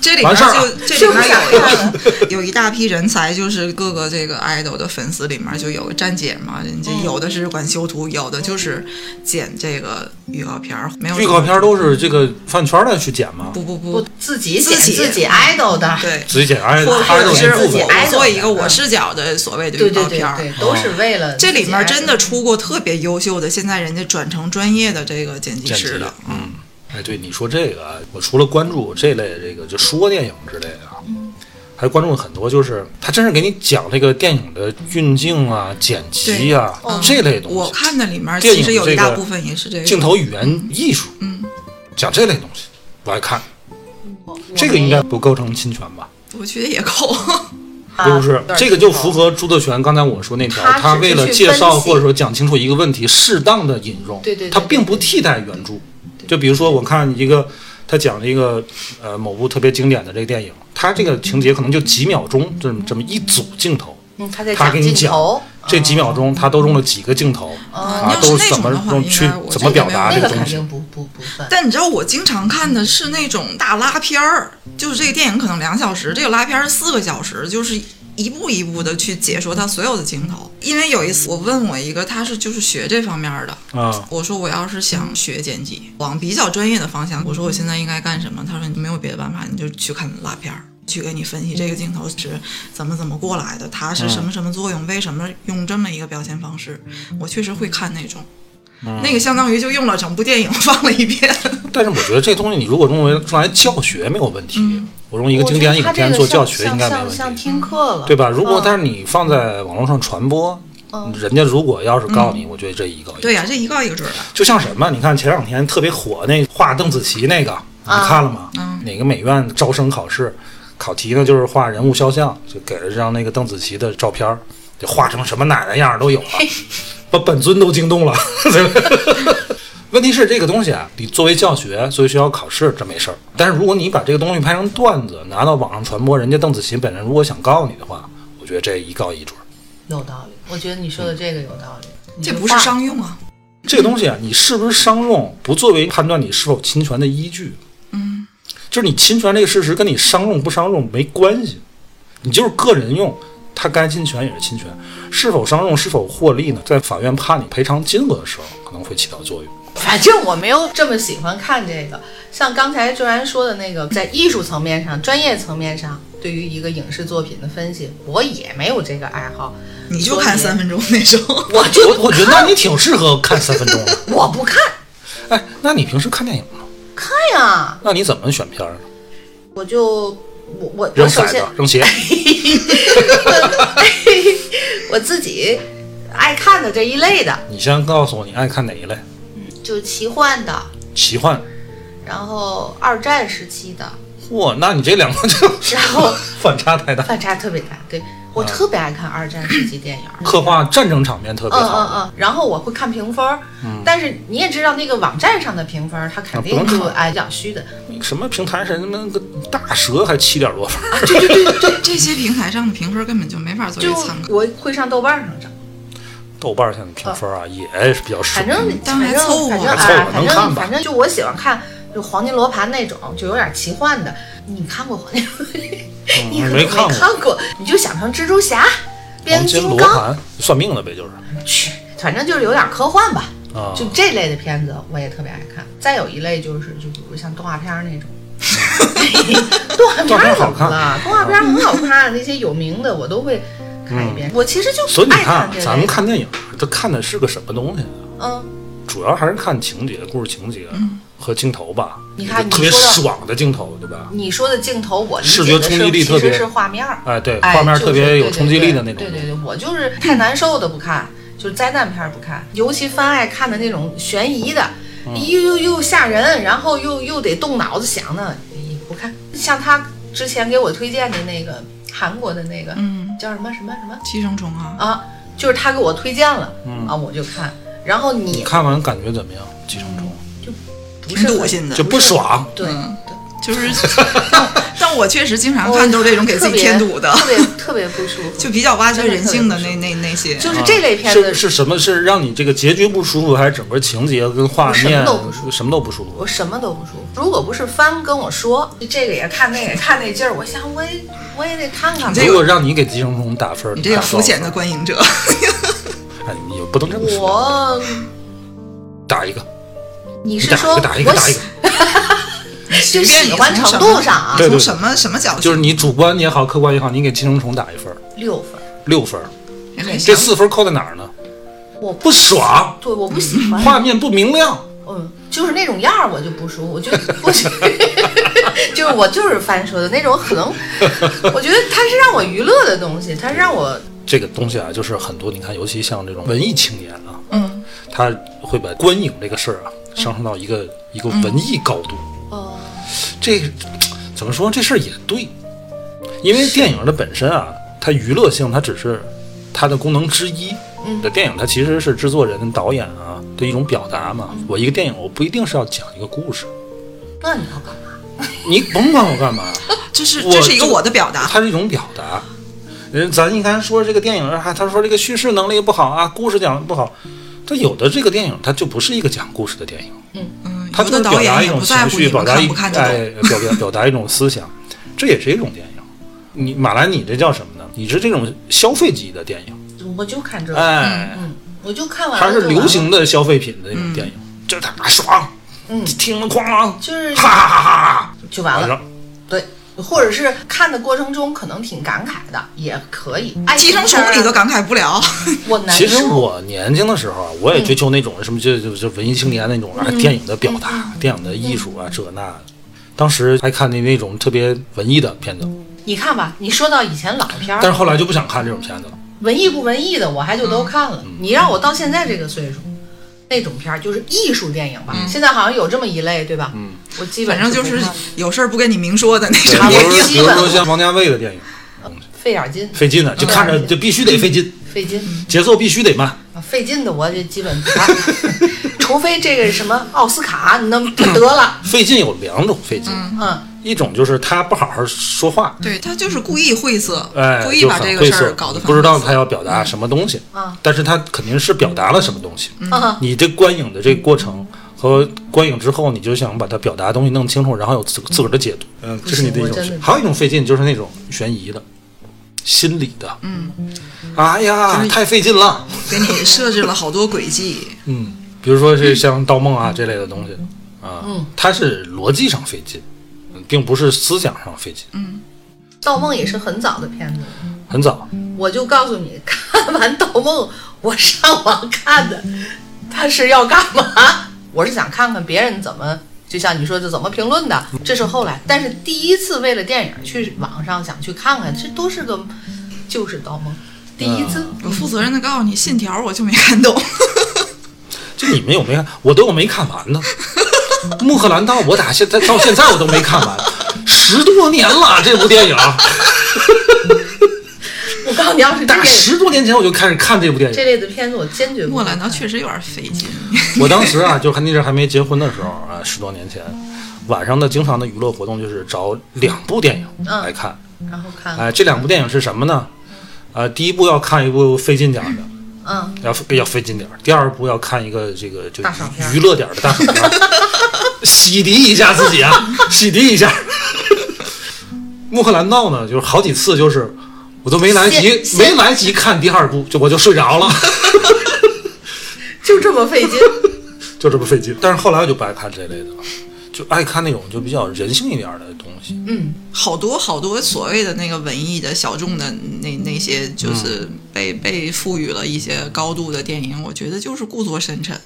[SPEAKER 3] 这里面就这里面有一个 有一大批人才，就是各个这个 idol 的粉丝里面就有站姐嘛，人家有的是管修图，有的就是剪这个预告片儿，没有
[SPEAKER 1] 预告片儿都是这个饭圈儿的去剪吗？
[SPEAKER 3] 不不不
[SPEAKER 2] 不，自己剪
[SPEAKER 3] 自己
[SPEAKER 2] 自己 idol 的，
[SPEAKER 3] 对。
[SPEAKER 1] 自己剪挨
[SPEAKER 3] 或
[SPEAKER 1] 挨着
[SPEAKER 3] 或者是我做一个我视角的所谓的预告片儿，
[SPEAKER 2] 对，都是为了
[SPEAKER 3] 这里面真的
[SPEAKER 2] 出。
[SPEAKER 3] 过特别优秀的，现在人家转成专业的这个剪辑师了，
[SPEAKER 1] 嗯，哎，对你说这个啊，我除了关注这类这个就说电影之类的啊，还关注很多，就是他真是给你讲这个电影的运镜啊、剪辑啊
[SPEAKER 2] 对
[SPEAKER 1] 这类东西，
[SPEAKER 3] 我看的里面
[SPEAKER 1] 电影
[SPEAKER 3] 其实有一
[SPEAKER 1] 个
[SPEAKER 3] 大部分也是这个
[SPEAKER 1] 镜头语言艺术，
[SPEAKER 3] 嗯，
[SPEAKER 1] 讲这类东西，我爱看。
[SPEAKER 2] 我
[SPEAKER 1] 这个应该不构成侵权吧？
[SPEAKER 3] 我觉得也够。
[SPEAKER 2] 啊
[SPEAKER 1] 不是这个就符合朱德权刚才我说那条，
[SPEAKER 2] 他只是
[SPEAKER 1] 为了
[SPEAKER 2] 去分析
[SPEAKER 1] 介绍或者说讲清楚一个问题，适当的引用，
[SPEAKER 2] 对对对
[SPEAKER 1] 他并不替代原著。就比如说，我看一个他讲了一个呃某部特别经典的这个电影，他这个情节可能就几秒钟，这么这么一组镜头，
[SPEAKER 2] 嗯，他在
[SPEAKER 1] 他给你
[SPEAKER 2] 镜头，
[SPEAKER 1] 这几秒钟他都用了几个镜头啊，
[SPEAKER 3] 要是那
[SPEAKER 1] 都怎么
[SPEAKER 3] 种的话应
[SPEAKER 1] 用去怎么表达这个东西。
[SPEAKER 2] 不不不分。
[SPEAKER 3] 但你知道我经常看的是那种大拉片儿，就是这个电影可能两小时，这个拉片儿四个小时，就是一步一步的去解说他所有的镜头。因为有一次我问我一个，他是就是学这方面的，
[SPEAKER 1] 啊，
[SPEAKER 3] 我说我要是想学剪辑，往比较专业的方向，我说我现在应该干什么？他说你没有别的办法，你就去看拉片儿。去给你分析这个镜头是怎么怎么过来的，它是什么什么作用，为什么用这么一个表现方式？我确实会看那种，那个相当于就用了整部电影放了一遍。
[SPEAKER 1] 但是我觉得这东西你如果用为用来教学没有问题，我用一个经典影片做教学应该没问题。
[SPEAKER 2] 像像听课了，
[SPEAKER 1] 对吧？如果
[SPEAKER 2] 嗯
[SPEAKER 1] 但是你放在网络上传播，人家如果要是告你，我觉得这一告一。
[SPEAKER 3] 对呀、这一告一个准儿啊。
[SPEAKER 1] 就像什么？你看前两天特别火那画邓紫棋那个，你看了吗？哪个美院招生考试考题呢？就是画人物肖像，就给了张那个邓紫棋的照片，就画成什么奶奶样儿都有了，把本尊都惊动了。问题是这个东西啊，你作为教学，作为学校考试，这没事儿。但是如果你把这个东西拍成段子，拿到网上传播，人家邓紫棋本人如果想告你的话，我觉得这一告一准儿。
[SPEAKER 2] 有道理。我觉得你说的这个有道理。你
[SPEAKER 3] 这不是商用啊，
[SPEAKER 1] 这个东西啊，你是不是商用，不作为判断你是否侵权的依据。嗯，就是你侵权这个事实跟你商用不商用没关系，你就是个人用，他该侵权也是侵权。是否商用，是否获利呢？在法院判你赔偿金额的时候，可能会起到作用。
[SPEAKER 2] 反正我没有这么喜欢看这个。像刚才周然说的那个，在艺术层面上、专业层面上，对于一个影视作品的分析，我也没有这个爱好。
[SPEAKER 3] 你就看三分钟那种。
[SPEAKER 2] 我就
[SPEAKER 1] 我我觉得那你挺适合看三分钟的。
[SPEAKER 2] 我不看，
[SPEAKER 1] 哎，那你平时看电影吗？
[SPEAKER 2] 看呀，
[SPEAKER 1] 那你怎么选片儿呢？
[SPEAKER 2] 我就我我
[SPEAKER 1] 扔骰子扔鞋。
[SPEAKER 2] 我自己爱看的这一类的，
[SPEAKER 1] 你先告诉我你爱看哪一类？
[SPEAKER 2] 就奇幻的，
[SPEAKER 1] 奇幻。
[SPEAKER 2] 然后二战时期的，
[SPEAKER 1] 嚯，那你这两个就
[SPEAKER 2] 然后
[SPEAKER 1] 反差太大。
[SPEAKER 2] 反差特别大。对我特别爱看二战时期电影，
[SPEAKER 1] 刻画战争场面特别
[SPEAKER 2] 嗯
[SPEAKER 1] 好。
[SPEAKER 2] 嗯嗯，然后我会看评分儿，但是你也知道那个网站上的评分儿，它肯定就哎比较虚的。
[SPEAKER 1] 什么平台什么那个大蛇还七点多分儿？
[SPEAKER 2] 对对对对对，
[SPEAKER 3] 这些平台上的评分根本就没法作为
[SPEAKER 2] 就
[SPEAKER 3] 参考。
[SPEAKER 2] 我会上豆瓣上找，
[SPEAKER 1] 豆瓣现在评分啊也是比较少。
[SPEAKER 2] 反正
[SPEAKER 3] 但
[SPEAKER 2] 反正
[SPEAKER 3] 凑合
[SPEAKER 2] 反正反
[SPEAKER 1] 能看吧
[SPEAKER 2] 正反正就我喜欢看就黄金罗盘那种，就有点奇幻的。你看过黄金？你可能没
[SPEAKER 1] 看过
[SPEAKER 2] 看过，你就想成蜘蛛侠、变
[SPEAKER 1] 黄金
[SPEAKER 2] 形金刚，
[SPEAKER 1] 罗盘算命的呗，就是
[SPEAKER 2] 去，反正就是有点科幻吧。
[SPEAKER 1] 啊。
[SPEAKER 2] 就这类的片子，我也特别爱看。再有一类就是，就比如像动画片儿那种，动画片儿怎么了？动画片儿很好看，那些有名的我都会看一遍。我其实就
[SPEAKER 1] 所以你
[SPEAKER 2] 爱
[SPEAKER 1] 看咱们看电影，它看的是个什么东西？
[SPEAKER 2] 嗯，
[SPEAKER 1] 主要还是看情节、故事情节和镜头吧。
[SPEAKER 2] 你看
[SPEAKER 1] 特别爽的镜头，对吧？
[SPEAKER 2] 你说的镜头，我理解
[SPEAKER 1] 视觉冲击力特别
[SPEAKER 2] 其实是画面儿，
[SPEAKER 1] 哎，对，
[SPEAKER 2] 哎，
[SPEAKER 1] 画面
[SPEAKER 2] 就是
[SPEAKER 1] 特别有冲击力的那种。
[SPEAKER 2] 对对对，我就是太难受的不看，就是灾难片儿不看，尤其番爱看的那种悬疑的，
[SPEAKER 1] 嗯
[SPEAKER 2] 又又又吓人，然后又又得动脑子想的，哎不看。像他之前给我推荐的那个韩国的那个，
[SPEAKER 3] 嗯，
[SPEAKER 2] 叫什么什么什么
[SPEAKER 3] 寄生虫啊，
[SPEAKER 2] 啊，就是他给我推荐了，啊，我就看。然后
[SPEAKER 1] 你
[SPEAKER 2] 你
[SPEAKER 1] 看完感觉怎么样？寄生虫
[SPEAKER 2] 不是
[SPEAKER 3] 挺恶心的
[SPEAKER 1] 就不爽。
[SPEAKER 2] 对。
[SPEAKER 3] 嗯就是，但但我确实经常看都是这种给自己添堵的，
[SPEAKER 2] 特别特别不舒服。
[SPEAKER 3] 就比较挖掘人性
[SPEAKER 2] 的
[SPEAKER 3] 那那那些。
[SPEAKER 2] 就是这类片子
[SPEAKER 1] 是是什么？是让你这个结局不舒服，还是整个情节跟画
[SPEAKER 2] 我什么
[SPEAKER 1] 面
[SPEAKER 2] 都不舒服
[SPEAKER 1] 什么都不舒服？
[SPEAKER 2] 我什么都不舒服。如果不是帆跟我说这个也看，那个也看那劲儿，我想我也我也得看看吧
[SPEAKER 1] 如果让你给寄生虫打分，
[SPEAKER 3] 你这个肤浅的观影者，
[SPEAKER 1] 哎，你也不能这么说。
[SPEAKER 2] 我，
[SPEAKER 1] 打一个，
[SPEAKER 2] 你是说
[SPEAKER 1] 你打一个，打一个，
[SPEAKER 2] 我
[SPEAKER 1] 打一个，
[SPEAKER 2] 就喜欢程度上啊，
[SPEAKER 3] 从什么什么角度？
[SPEAKER 1] 就是你主观也好，客观也好，你给寄生虫打一分，
[SPEAKER 2] 六分。
[SPEAKER 1] 六分。这四分扣在哪儿呢？
[SPEAKER 2] 我
[SPEAKER 1] 不爽，
[SPEAKER 2] 对，我不喜欢。
[SPEAKER 1] 画面不明亮。
[SPEAKER 2] 嗯，就是那种样儿我就不舒服，我就不喜，就是我就是翻车的那种，可能我觉得它是让我娱乐的东西，它是让我
[SPEAKER 1] 这个东西啊，就是很多你看，尤其像这种文艺青年啊，
[SPEAKER 3] 嗯，
[SPEAKER 1] 他会把观影这个事儿啊上升到一个一个文艺高度。
[SPEAKER 2] 哦，
[SPEAKER 1] 这怎么说？这事儿也对，因为电影的本身啊，它娱乐性它只是它的功能之一。
[SPEAKER 2] 嗯
[SPEAKER 1] 的电影它其实是制作人、导演啊的一种表达嘛。我一个电影，我不一定是要讲一个故事，
[SPEAKER 2] 那你要干嘛？
[SPEAKER 1] 你甭管我干嘛，
[SPEAKER 3] 这是这是一个我的表达。
[SPEAKER 1] 它是一种表达。人咱你看说这个电影啊，他说这个叙事能力不好啊，故事讲的不好。它有的这个电影，它就不是一个讲故事的电影，
[SPEAKER 3] 嗯嗯，
[SPEAKER 1] 它就表达一种情绪，表达一。哎，表表表达一种思想，这也是一种电影。你马来，你这叫什么呢？你是这种消费级的电影，
[SPEAKER 2] 我就看这个，
[SPEAKER 1] 哎，
[SPEAKER 2] 嗯，我就看完了
[SPEAKER 1] 它是流行的消费品的那种电影，就是他妈爽，
[SPEAKER 2] 嗯
[SPEAKER 1] 听了哐啷，
[SPEAKER 2] 就是
[SPEAKER 1] 哈哈哈哈，
[SPEAKER 2] 就完了。或者是看的过程中可能挺感慨的，也可以。爱
[SPEAKER 3] 寄生虫你都感慨不了，
[SPEAKER 2] 我难
[SPEAKER 1] 其实我年轻的时候啊，我也追求那种什么就就就文艺青年那种啊，电影的表达、电影的艺术啊，这那的。当时还看的那种特别文艺的片子，
[SPEAKER 2] 你看吧，你说到以前老片儿，
[SPEAKER 1] 但是后来就不想看这种片子了。
[SPEAKER 2] 文艺不文艺的，我还就都看了。
[SPEAKER 1] 嗯
[SPEAKER 2] 你让我到现在这个岁数，那种片儿就是艺术电影吧。现在好像有这么一类，对吧？嗯，我基本
[SPEAKER 3] 反正就是有事儿不跟你明说的那
[SPEAKER 1] 对
[SPEAKER 3] 种电影。
[SPEAKER 1] 比如说比如说像王家卫的电影，
[SPEAKER 2] 费点劲，
[SPEAKER 1] 费劲的，就看着就必须得费劲，
[SPEAKER 2] 费劲。
[SPEAKER 1] 节奏必须得慢。
[SPEAKER 2] 啊，费劲的我就基本不看，除非这个什么奥斯卡，你能得了。
[SPEAKER 1] 费劲有两种费劲，
[SPEAKER 2] 嗯，
[SPEAKER 1] 一种就是他不好好说话，
[SPEAKER 3] 对他就是故意晦涩，
[SPEAKER 1] 哎，
[SPEAKER 3] 故意把这个事儿搞得
[SPEAKER 1] 不知道他要表达什么东西，
[SPEAKER 2] 啊
[SPEAKER 1] 但是他肯定是表达了什么东西。
[SPEAKER 2] 啊，
[SPEAKER 1] 你这观影的这个过程和观影之后，你就想把它表达的东西弄清楚，然后有自自个儿的解读。嗯，这是你的一种。还有一种费劲，就是那种悬疑的、心理的。嗯，哎呀，太费劲了。
[SPEAKER 3] 给你设置了好多轨迹。
[SPEAKER 1] 嗯，比如说是像《盗梦》啊这类的东西啊，
[SPEAKER 2] 嗯
[SPEAKER 1] 它是逻辑上费劲，嗯并不是思想上费劲。
[SPEAKER 2] 嗯盗梦也是很早的片子，
[SPEAKER 1] 很早，
[SPEAKER 2] 我就告诉你，看完盗梦，我上网看的，他是要干嘛？我是想看看别人怎么，就像你说的怎么评论的，这是后来。但是第一次为了电影去网上想去看看，这都是个就是盗梦，第一次。
[SPEAKER 3] 我负责任的告诉你，信条我就没看懂。
[SPEAKER 1] 就你们有没看？我都有没看完呢。《穆赫兰道》我打现在到现在我都没看完，十多年了这部电影，
[SPEAKER 2] 我告诉你，要是这
[SPEAKER 1] 打
[SPEAKER 2] 类
[SPEAKER 1] 十多年前我就开始看这部电影。
[SPEAKER 2] 这类的片子，我坚决不
[SPEAKER 3] 莫兰道确实有点费劲。
[SPEAKER 1] 我当时啊，就还那阵儿还没结婚的时候啊，十多年前，晚上的经常的娱乐活动就是找两部电影
[SPEAKER 2] 嗯
[SPEAKER 1] 来看。
[SPEAKER 2] 然后看，
[SPEAKER 1] 哎，这两部电影是什么呢？呃，第一部要看一部费劲点儿的，
[SPEAKER 2] 嗯，
[SPEAKER 1] 要比较费劲点儿；第二部要看一个这个就娱乐点儿的大爽片，洗涤一下自己啊，洗涤一下。穆赫兰道呢，就是好几次就是我都没来及没来及看第二部，就我就睡着了，
[SPEAKER 2] 就这么费劲。
[SPEAKER 1] 就这么费劲。但是后来我就不爱看这类的了，就爱看那种就比较人性一点的东西。
[SPEAKER 2] 嗯，
[SPEAKER 3] 好多好多所谓的那个文艺的小众的那那些，就是被、被赋予了一些高度的电影，我觉得就是故作深沉。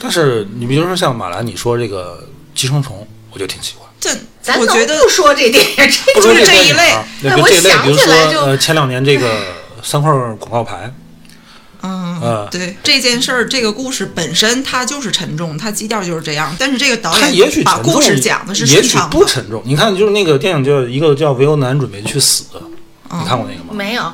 [SPEAKER 1] 但是你比如说像马兰，你说这个《寄生虫》，我就挺喜欢。
[SPEAKER 3] 这
[SPEAKER 2] 咱
[SPEAKER 3] 我觉得
[SPEAKER 2] 不说这电影，这
[SPEAKER 1] 不说
[SPEAKER 2] 就是
[SPEAKER 1] 这
[SPEAKER 3] 一类
[SPEAKER 1] 那个这一类，
[SPEAKER 2] 想
[SPEAKER 1] 比如说
[SPEAKER 2] 起来就
[SPEAKER 1] 呃前两年这个三块广告牌，
[SPEAKER 3] 嗯，
[SPEAKER 1] 呃
[SPEAKER 3] 对这件事儿，这个故事本身它就是沉重，它基调就是这样。但是这个导
[SPEAKER 1] 它也许
[SPEAKER 3] 把
[SPEAKER 1] 沉重，
[SPEAKER 3] 故事讲的是
[SPEAKER 1] 也许。不沉重。你看，就是那个电影叫一个叫维欧男准备去死，
[SPEAKER 3] 嗯
[SPEAKER 1] 你看过那个吗？
[SPEAKER 2] 没有，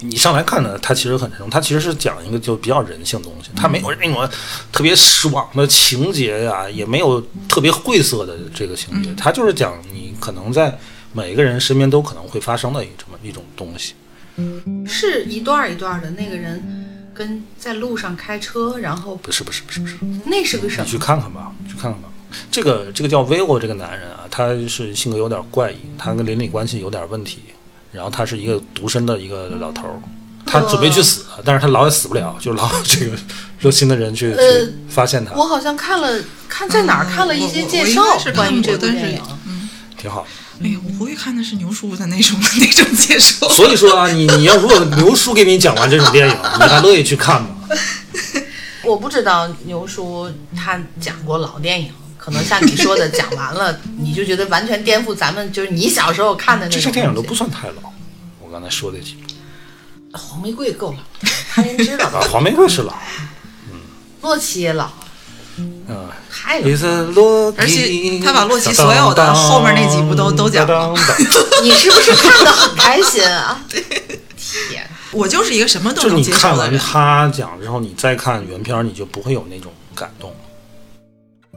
[SPEAKER 1] 你上来看呢，它其实很沉重，它其实是讲一个就比较人性的东西，它没有那种特别爽的情节呀、也没有特别晦涩的这个情节，它就是讲你可能在每个人身边都可能会发生的一这么一种东西。
[SPEAKER 2] 是一段儿一段儿的。那个人跟在路上开车，然后
[SPEAKER 1] 不是不是不是不是，
[SPEAKER 2] 那是个什么
[SPEAKER 1] 你去？看看吧，去看看吧。这个这个叫 Vivo 这个男人啊，他是性格有点怪异，他跟邻里关系有点问题，然后他是一个独身的一个老头儿，他准备去死，但是他老也死不了，就老有这个热心的人去、
[SPEAKER 2] 呃
[SPEAKER 1] 去发现他，
[SPEAKER 2] 我好像看了，看在哪儿看了一些介绍
[SPEAKER 3] 是看
[SPEAKER 2] 关于这
[SPEAKER 3] 过但是
[SPEAKER 2] 部电影。
[SPEAKER 1] 嗯挺好。
[SPEAKER 3] 哎呀，我不会看的是牛叔的那种那种介绍。
[SPEAKER 1] 所以说啊，你你要如果牛叔给你讲完这种电影，你还乐意去看吗？
[SPEAKER 2] 我不知道牛叔他讲过老电影，可能像你说的讲完了，你就觉得完全颠覆咱们就是你小时候看的那种
[SPEAKER 1] 这些电影都不算太老。我刚才说的几部
[SPEAKER 2] 黄玫瑰够了，他人知道。
[SPEAKER 1] 啊，黄玫瑰是老，嗯
[SPEAKER 2] 洛奇也老，
[SPEAKER 1] 嗯。
[SPEAKER 2] 太老。
[SPEAKER 1] Is a 洛基，
[SPEAKER 3] 而且他把洛奇所有的后面那几部都都讲了。
[SPEAKER 2] 你是不是看的很开心啊？天，
[SPEAKER 3] 我就是一个什么都
[SPEAKER 1] 就是
[SPEAKER 3] 能
[SPEAKER 1] 你看完
[SPEAKER 3] 接受的人。
[SPEAKER 1] 他讲之后，你再看原片，你就不会有那种感动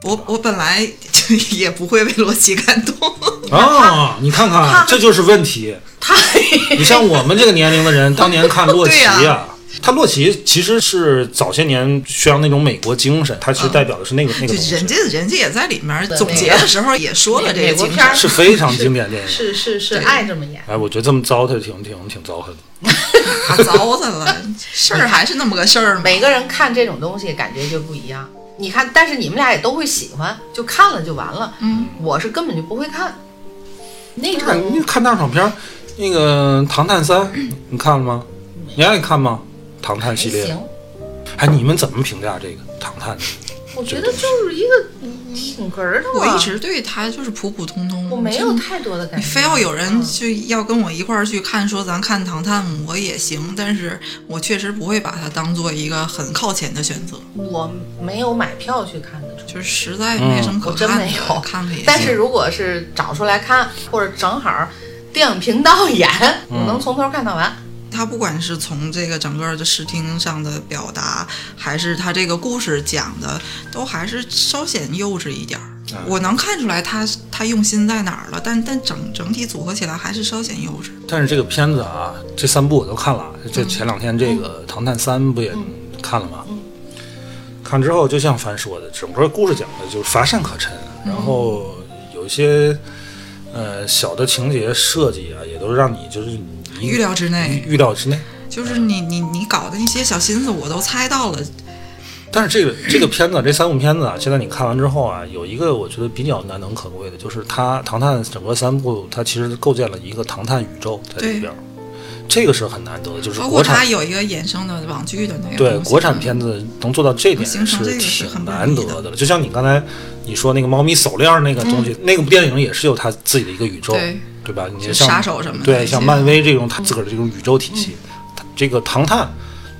[SPEAKER 3] 我我本来就也不会为洛奇感动。
[SPEAKER 1] 啊！你看看，这就是问题。
[SPEAKER 2] 他
[SPEAKER 1] 你像我们这个年龄的人，当年看 洛奇
[SPEAKER 3] 对
[SPEAKER 1] 呀、
[SPEAKER 3] 呀
[SPEAKER 1] 他洛奇其实是早些年宣扬那种美国精神，他其实代表的是那个、那个东西
[SPEAKER 3] 就人，家人家也在里面总结的时候也说了这个。
[SPEAKER 1] 是 非常经典电影。
[SPEAKER 2] 是是是
[SPEAKER 3] 对
[SPEAKER 2] 爱这么演。
[SPEAKER 1] 哎，我觉得这么糟蹋挺挺挺糟蹋的。
[SPEAKER 3] 他糟蹋了，事儿还是那么个事儿。
[SPEAKER 2] 每个人看这种东西感觉就不一样。你看，但是你们俩也都会喜欢，就看了就完了。
[SPEAKER 3] 嗯，
[SPEAKER 2] 我是根本就不会看那
[SPEAKER 1] 看你。看大爽片儿，那个《唐探三》，你看了吗？你爱看吗？唐探系列，
[SPEAKER 2] 还行，
[SPEAKER 1] 哎，你们怎么评价这个唐探？
[SPEAKER 2] 我觉得就是一个挺哏儿的。
[SPEAKER 3] 我一直对他就是普普通通，
[SPEAKER 2] 我没有太多的感觉。
[SPEAKER 3] 你非要有人
[SPEAKER 2] 嗯
[SPEAKER 3] 就要跟我一块儿去看，说咱看《唐探》，我也行，但是我确实不会把它当做一个很靠前的选择，
[SPEAKER 2] 我没有买票去看的，
[SPEAKER 3] 就是实在没什么可
[SPEAKER 2] 我真
[SPEAKER 3] 看的，
[SPEAKER 2] 没有
[SPEAKER 3] 看看也。
[SPEAKER 2] 但是如果是找出来看，或者正好电影频道演，我能从头看到完。
[SPEAKER 3] 他不管是从这个整个的视听上的表达，还是他这个故事讲的，都还是稍显幼稚一点儿。我能看出来他他用心在哪儿了，但但整整体组合起来还是稍显幼稚。
[SPEAKER 1] 但是这个片子啊，这三部我都看了。这前两天这个《唐探三》不也看了吗？看之后，就像凡说的，整个故事讲的就是乏善可陈，然后有一些呃小的情节设计啊，也都让你就是一
[SPEAKER 3] 预料之内，
[SPEAKER 1] 预料之内。
[SPEAKER 3] 就是你你你搞的那些小心思，我都猜到了。
[SPEAKER 1] 但是这个这个片子，这三部片子啊，现在你看完之后啊，有一个我觉得比较难能可贵的，就是它《唐探》整个三部，它其实构建了一个唐探宇宙在里边儿，这个是很难得的，就是
[SPEAKER 3] 包括它有一个衍生的网剧的那个
[SPEAKER 1] 对国产片子能做到这点
[SPEAKER 3] 是
[SPEAKER 1] 挺
[SPEAKER 3] 很
[SPEAKER 1] 难得
[SPEAKER 3] 的。
[SPEAKER 1] 就像你刚才你说那个猫咪手链那个东西，那个部电影也是有它自己的一个宇宙，
[SPEAKER 3] 对
[SPEAKER 1] 对吧？你像
[SPEAKER 3] 杀手什么的
[SPEAKER 1] 对，像漫威这种他自个儿的这种宇宙体系，他这个唐探，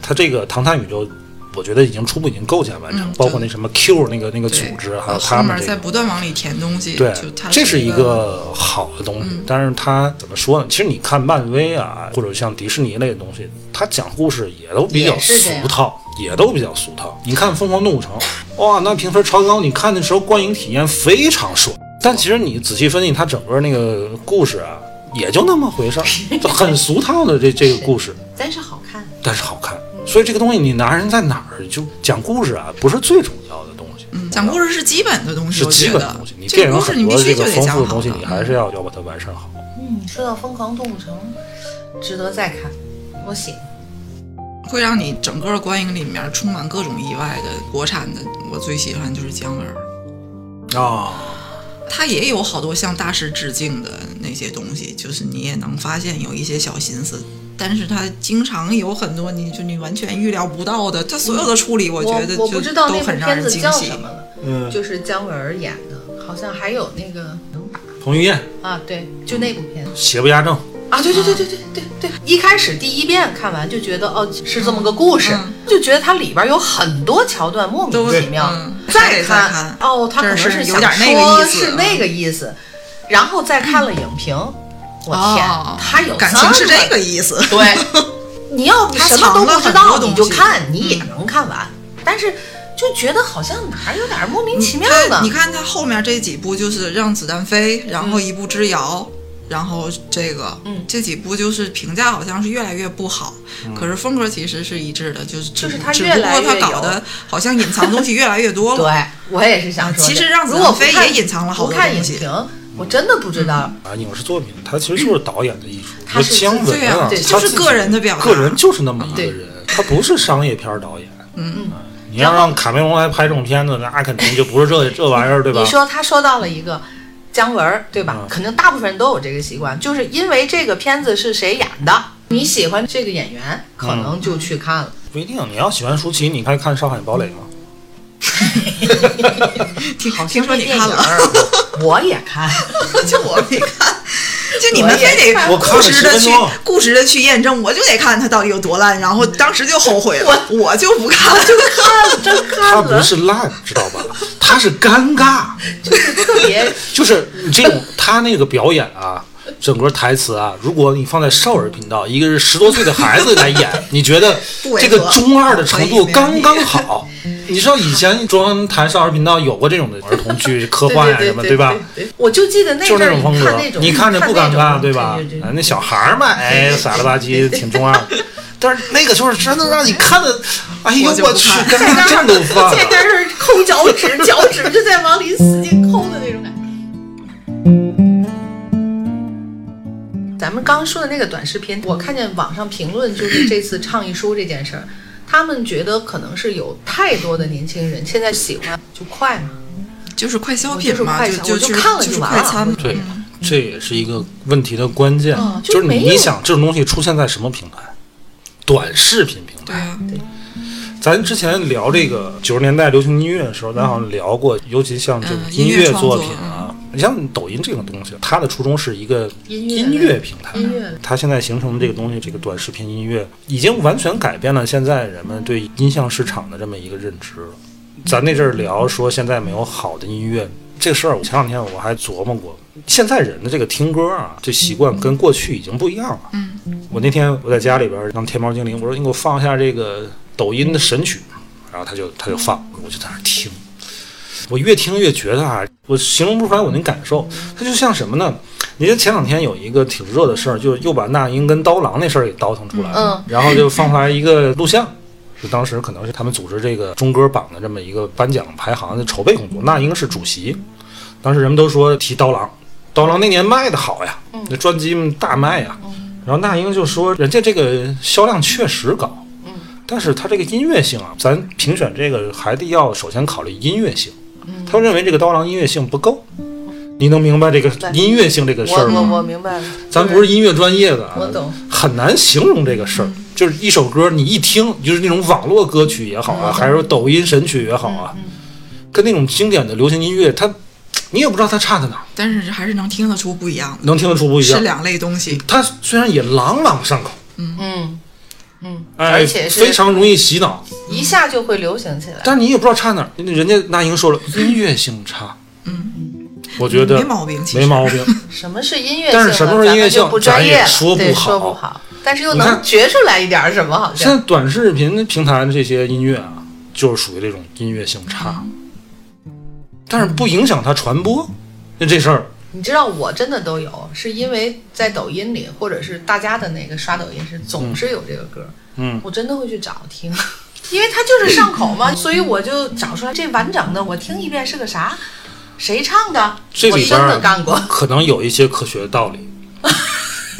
[SPEAKER 1] 他这个唐探宇宙。我觉得已经初步已经构建完成，
[SPEAKER 3] 嗯
[SPEAKER 1] 包括那什么 Q 那个那个组织，还有他们这个，
[SPEAKER 3] 面在不断往里填东西，
[SPEAKER 1] 对，这是一
[SPEAKER 3] 一
[SPEAKER 1] 个好的东西。但是它怎么说呢？其实你看漫威啊，或者像迪士尼类的东西，它讲故事也都比较俗套，也都比较俗套。你看《疯狂动物城》，哇，那评分超高，你看的时候观影体验非常爽。但其实你仔细分析它整个那个故事啊，也就那么回事儿，就很俗套的这这个故事。
[SPEAKER 2] 但是好看。
[SPEAKER 1] 但是好看。所以这个东西你拿人在哪儿？就讲故事啊，不是最重要的东西。
[SPEAKER 3] 嗯讲故事是基本的东西，
[SPEAKER 1] 是基本的东西。你
[SPEAKER 3] 这
[SPEAKER 1] 电影很多这个
[SPEAKER 3] 须就得讲
[SPEAKER 1] 丰富的东西，你还是要要把它完善好。
[SPEAKER 2] 嗯，说到《疯狂动物城》，值得再看。我喜欢。
[SPEAKER 3] 会让你整个观影里面充满各种意外的国产的，我最喜欢就是姜文儿。
[SPEAKER 1] 啊，
[SPEAKER 3] 他也有好多向大师致敬的那些东西，就是你也能发现有一些小心思。但是他经常有很多你就你完全预料不到的，他所有的处理，
[SPEAKER 2] 我
[SPEAKER 3] 觉得就
[SPEAKER 2] 我不知道那部
[SPEAKER 3] 都很让
[SPEAKER 2] 片子叫
[SPEAKER 3] 人惊喜
[SPEAKER 2] 什。么了，
[SPEAKER 1] 嗯，
[SPEAKER 2] 就是姜文儿演的，好像还有那个
[SPEAKER 1] 彭于晏
[SPEAKER 2] 啊，对，就那部片子
[SPEAKER 1] 邪不压正，
[SPEAKER 2] 啊，对对对对对对对，一开始第一遍看完就觉得哦是这么个故事，
[SPEAKER 3] 嗯。
[SPEAKER 2] 就觉得它里边有很多桥段莫名其妙，
[SPEAKER 3] 嗯
[SPEAKER 2] 再看
[SPEAKER 3] 看。
[SPEAKER 2] 哦，他可能
[SPEAKER 3] 是
[SPEAKER 2] 想
[SPEAKER 3] 有点那个
[SPEAKER 2] 说
[SPEAKER 3] 意思
[SPEAKER 2] 是那个意思，然后再看了影评，我天
[SPEAKER 3] 哦，
[SPEAKER 2] 他有
[SPEAKER 3] 感情是
[SPEAKER 2] 这
[SPEAKER 3] 个意思。
[SPEAKER 2] 对，你要
[SPEAKER 3] 他
[SPEAKER 2] 什么都不知道你就看，你也能看完，但是就觉得好像哪儿有点莫名其妙的。
[SPEAKER 3] 你看他后面这几部就是让子弹飞，然后一步之遥。然后这个，
[SPEAKER 2] 嗯
[SPEAKER 3] 这几部就是评价好像是越来越不好，可是风格其实是一致的，就是只
[SPEAKER 2] 就是他
[SPEAKER 3] 只
[SPEAKER 2] 越
[SPEAKER 3] 不过他
[SPEAKER 2] 来越有
[SPEAKER 3] 搞的好像隐藏东西越来越多了。
[SPEAKER 2] 对我也是想说
[SPEAKER 3] 其实让子
[SPEAKER 2] 如果不看
[SPEAKER 3] 弹飞也隐藏了好
[SPEAKER 2] 看
[SPEAKER 3] 东西
[SPEAKER 2] 影评，我真的不知道。
[SPEAKER 1] 啊，影视作品它其实就是导演的艺术。
[SPEAKER 2] 他是
[SPEAKER 1] 姜文
[SPEAKER 2] 对
[SPEAKER 3] 啊
[SPEAKER 2] 对
[SPEAKER 3] 就是个人的表达
[SPEAKER 1] 个人就是那么一个人，他不是商业片导演。嗯，你要让卡梅隆来拍这种片子，那肯定就不是这这玩意儿，对吧
[SPEAKER 2] 你？说他说到了一个姜文儿，对吧？
[SPEAKER 1] 嗯
[SPEAKER 2] 肯定大部分人都有这个习惯，就是因为这个片子是谁演的，你喜欢这个演员，可能就去看了。
[SPEAKER 1] 不一定，你要喜欢舒淇，你可以看《上海堡垒》吗。
[SPEAKER 3] 听
[SPEAKER 2] 好
[SPEAKER 3] 听说你看，了，
[SPEAKER 2] 我也看。
[SPEAKER 3] 就我没看，就你们非得固执的去
[SPEAKER 1] 10分钟
[SPEAKER 3] 固执的去验证，我就得看他到底有多烂，然后当时就后悔了，我我就不看了。
[SPEAKER 2] 看了真看
[SPEAKER 1] 他
[SPEAKER 2] 了，
[SPEAKER 1] 不是烂，知道吧？他是尴尬，就是
[SPEAKER 2] 特别
[SPEAKER 1] 就是你这种他那个表演啊，整个台词啊，如果你放在少儿频道，一个是十多岁的孩子来演，你觉得这个中二的程度刚刚好。你知道以前中央台少儿频道有过这种的儿童剧、科幻呀、
[SPEAKER 2] 对
[SPEAKER 1] 什么，
[SPEAKER 2] 对吧我就记得那
[SPEAKER 1] 就是那种风格
[SPEAKER 2] 你看
[SPEAKER 1] 着不尴尬，对吧那小孩儿嘛，哎，傻了吧唧，挺中二。但是那个就是真的让你看的，哎呦
[SPEAKER 3] 我
[SPEAKER 1] 去，
[SPEAKER 3] 看
[SPEAKER 1] 尴尬症都犯
[SPEAKER 2] 在那
[SPEAKER 1] 了。
[SPEAKER 2] 儿抠脚趾，脚趾就在往里使劲抠的那咱们刚刚说的那个短视频，我看见网上评论就是这次倡议书这件事儿，他们觉得可能是有太多的年轻人现在喜欢就快嘛，
[SPEAKER 3] 就是快消品嘛，
[SPEAKER 2] 就是快消
[SPEAKER 3] 就就
[SPEAKER 2] 我就看了
[SPEAKER 3] 就
[SPEAKER 2] 就是完了
[SPEAKER 3] 快餐。
[SPEAKER 1] 对，这也是一个问题的关键
[SPEAKER 2] 嗯，
[SPEAKER 1] 就
[SPEAKER 2] 就是
[SPEAKER 1] 你想这种东西出现在什么平台？短视频平台。
[SPEAKER 3] 对啊，
[SPEAKER 1] 咱之前聊这个九十年代流行音乐的时候，咱好像聊过，尤其像这种
[SPEAKER 3] 嗯
[SPEAKER 1] 音
[SPEAKER 3] 音乐作
[SPEAKER 1] 品啊，你像抖音这种东西，它的初衷是一个音乐平台，
[SPEAKER 2] 音乐
[SPEAKER 1] 它现在形成的这个东西，这个短视频音乐，已经完全改变了现在人们对音像市场的这么一个认知了。咱那阵儿聊说现在没有好的音乐这个事儿，我前两天我还琢磨过，现在人的这个听歌啊，这习惯跟过去已经不一样了。
[SPEAKER 3] 嗯，
[SPEAKER 1] 我那天我在家里边儿当天猫精灵，我说你给我放一下这个抖音的神曲，然后他就他就放，我就在那儿听。我越听越觉得啊，我形容不出来我那感受，它就像什么呢？你看前两天有一个挺热的事儿，就又把那英跟刀郎那事儿给倒腾出来了，
[SPEAKER 2] 嗯。
[SPEAKER 1] 然后就放出来一个录像，就当时可能是他们组织这个中歌榜的这么一个颁奖排行的筹备工作，那英是主席，当时人们都说提刀郎，刀郎那年卖的好呀，那专辑大卖呀，然后那英就说人家这个销量确实高，但是他这个音乐性啊，咱评选这个还得要首先考虑音乐性。他认为这个刀郎音乐性不够，你能明白这个音乐性这个事儿吗？
[SPEAKER 2] 我明白了，
[SPEAKER 1] 咱不是音乐专业的啊，
[SPEAKER 2] 我懂。
[SPEAKER 1] 很难形容这个事儿。就是一首歌，你一听就是那种网络歌曲也好啊，还是说抖音神曲也好啊，跟那种经典的流行音乐，它你也不知道它差在哪，
[SPEAKER 3] 但是还是能听得出不一样的，
[SPEAKER 1] 能听得出不一样。
[SPEAKER 3] 是两类东西。
[SPEAKER 1] 它虽然也朗朗上口，
[SPEAKER 2] 嗯。嗯，
[SPEAKER 1] 哎，
[SPEAKER 2] 而且是
[SPEAKER 1] 非常容易洗脑，
[SPEAKER 2] 一下就会流行起来。
[SPEAKER 1] 但你也不知道差哪儿。人家那英说了，音乐性差，嗯，我觉得
[SPEAKER 3] 没毛病，
[SPEAKER 1] 没毛病。
[SPEAKER 2] 什么是音乐性？
[SPEAKER 1] 但是什么是音乐性
[SPEAKER 2] 不专业
[SPEAKER 1] 说不好
[SPEAKER 2] 说不好，但是又能觉出来一点儿什么，好像
[SPEAKER 1] 现在。短视频平台的这些音乐啊，就是属于这种音乐性差，但是不影响它传播。那这事儿，
[SPEAKER 2] 你知道我真的都有，是因为在抖音里，或者是大家的那个刷抖音是总是有这个歌，
[SPEAKER 1] 嗯，
[SPEAKER 2] 我真的会去找听，因为它就是上口嘛，所以我就找出来这完整的，我听一遍是个啥，谁唱的，我真
[SPEAKER 1] 这里边儿
[SPEAKER 2] 的干过。
[SPEAKER 1] 可能有一些科学道理。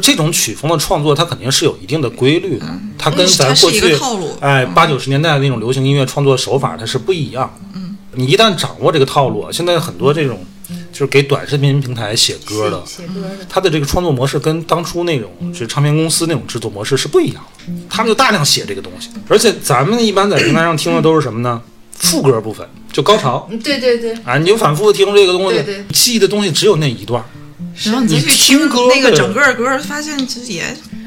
[SPEAKER 1] 这种曲风的创作，它肯定是有一定的规律的，它跟咱过去
[SPEAKER 3] 个套路。
[SPEAKER 1] 哎八九十年代的那种流行音乐创作手法，它是不一样的。嗯，你一旦掌握这个套路啊，现在很多这种就就是给短视频平台写歌的，
[SPEAKER 2] 写歌的，
[SPEAKER 1] 他的这个创作模式跟当初那种是唱片公司那种制作模式是不一样的，他们就大量写这个东西，而且咱们一般在平台上听的都是什么呢？副歌部分，就高潮
[SPEAKER 2] 嗯，对对对，
[SPEAKER 1] 啊，你就反复地听这个东西，记忆的东西只有那一段。你
[SPEAKER 3] 然后你去
[SPEAKER 1] 听歌
[SPEAKER 3] 那个整个歌，发现其实也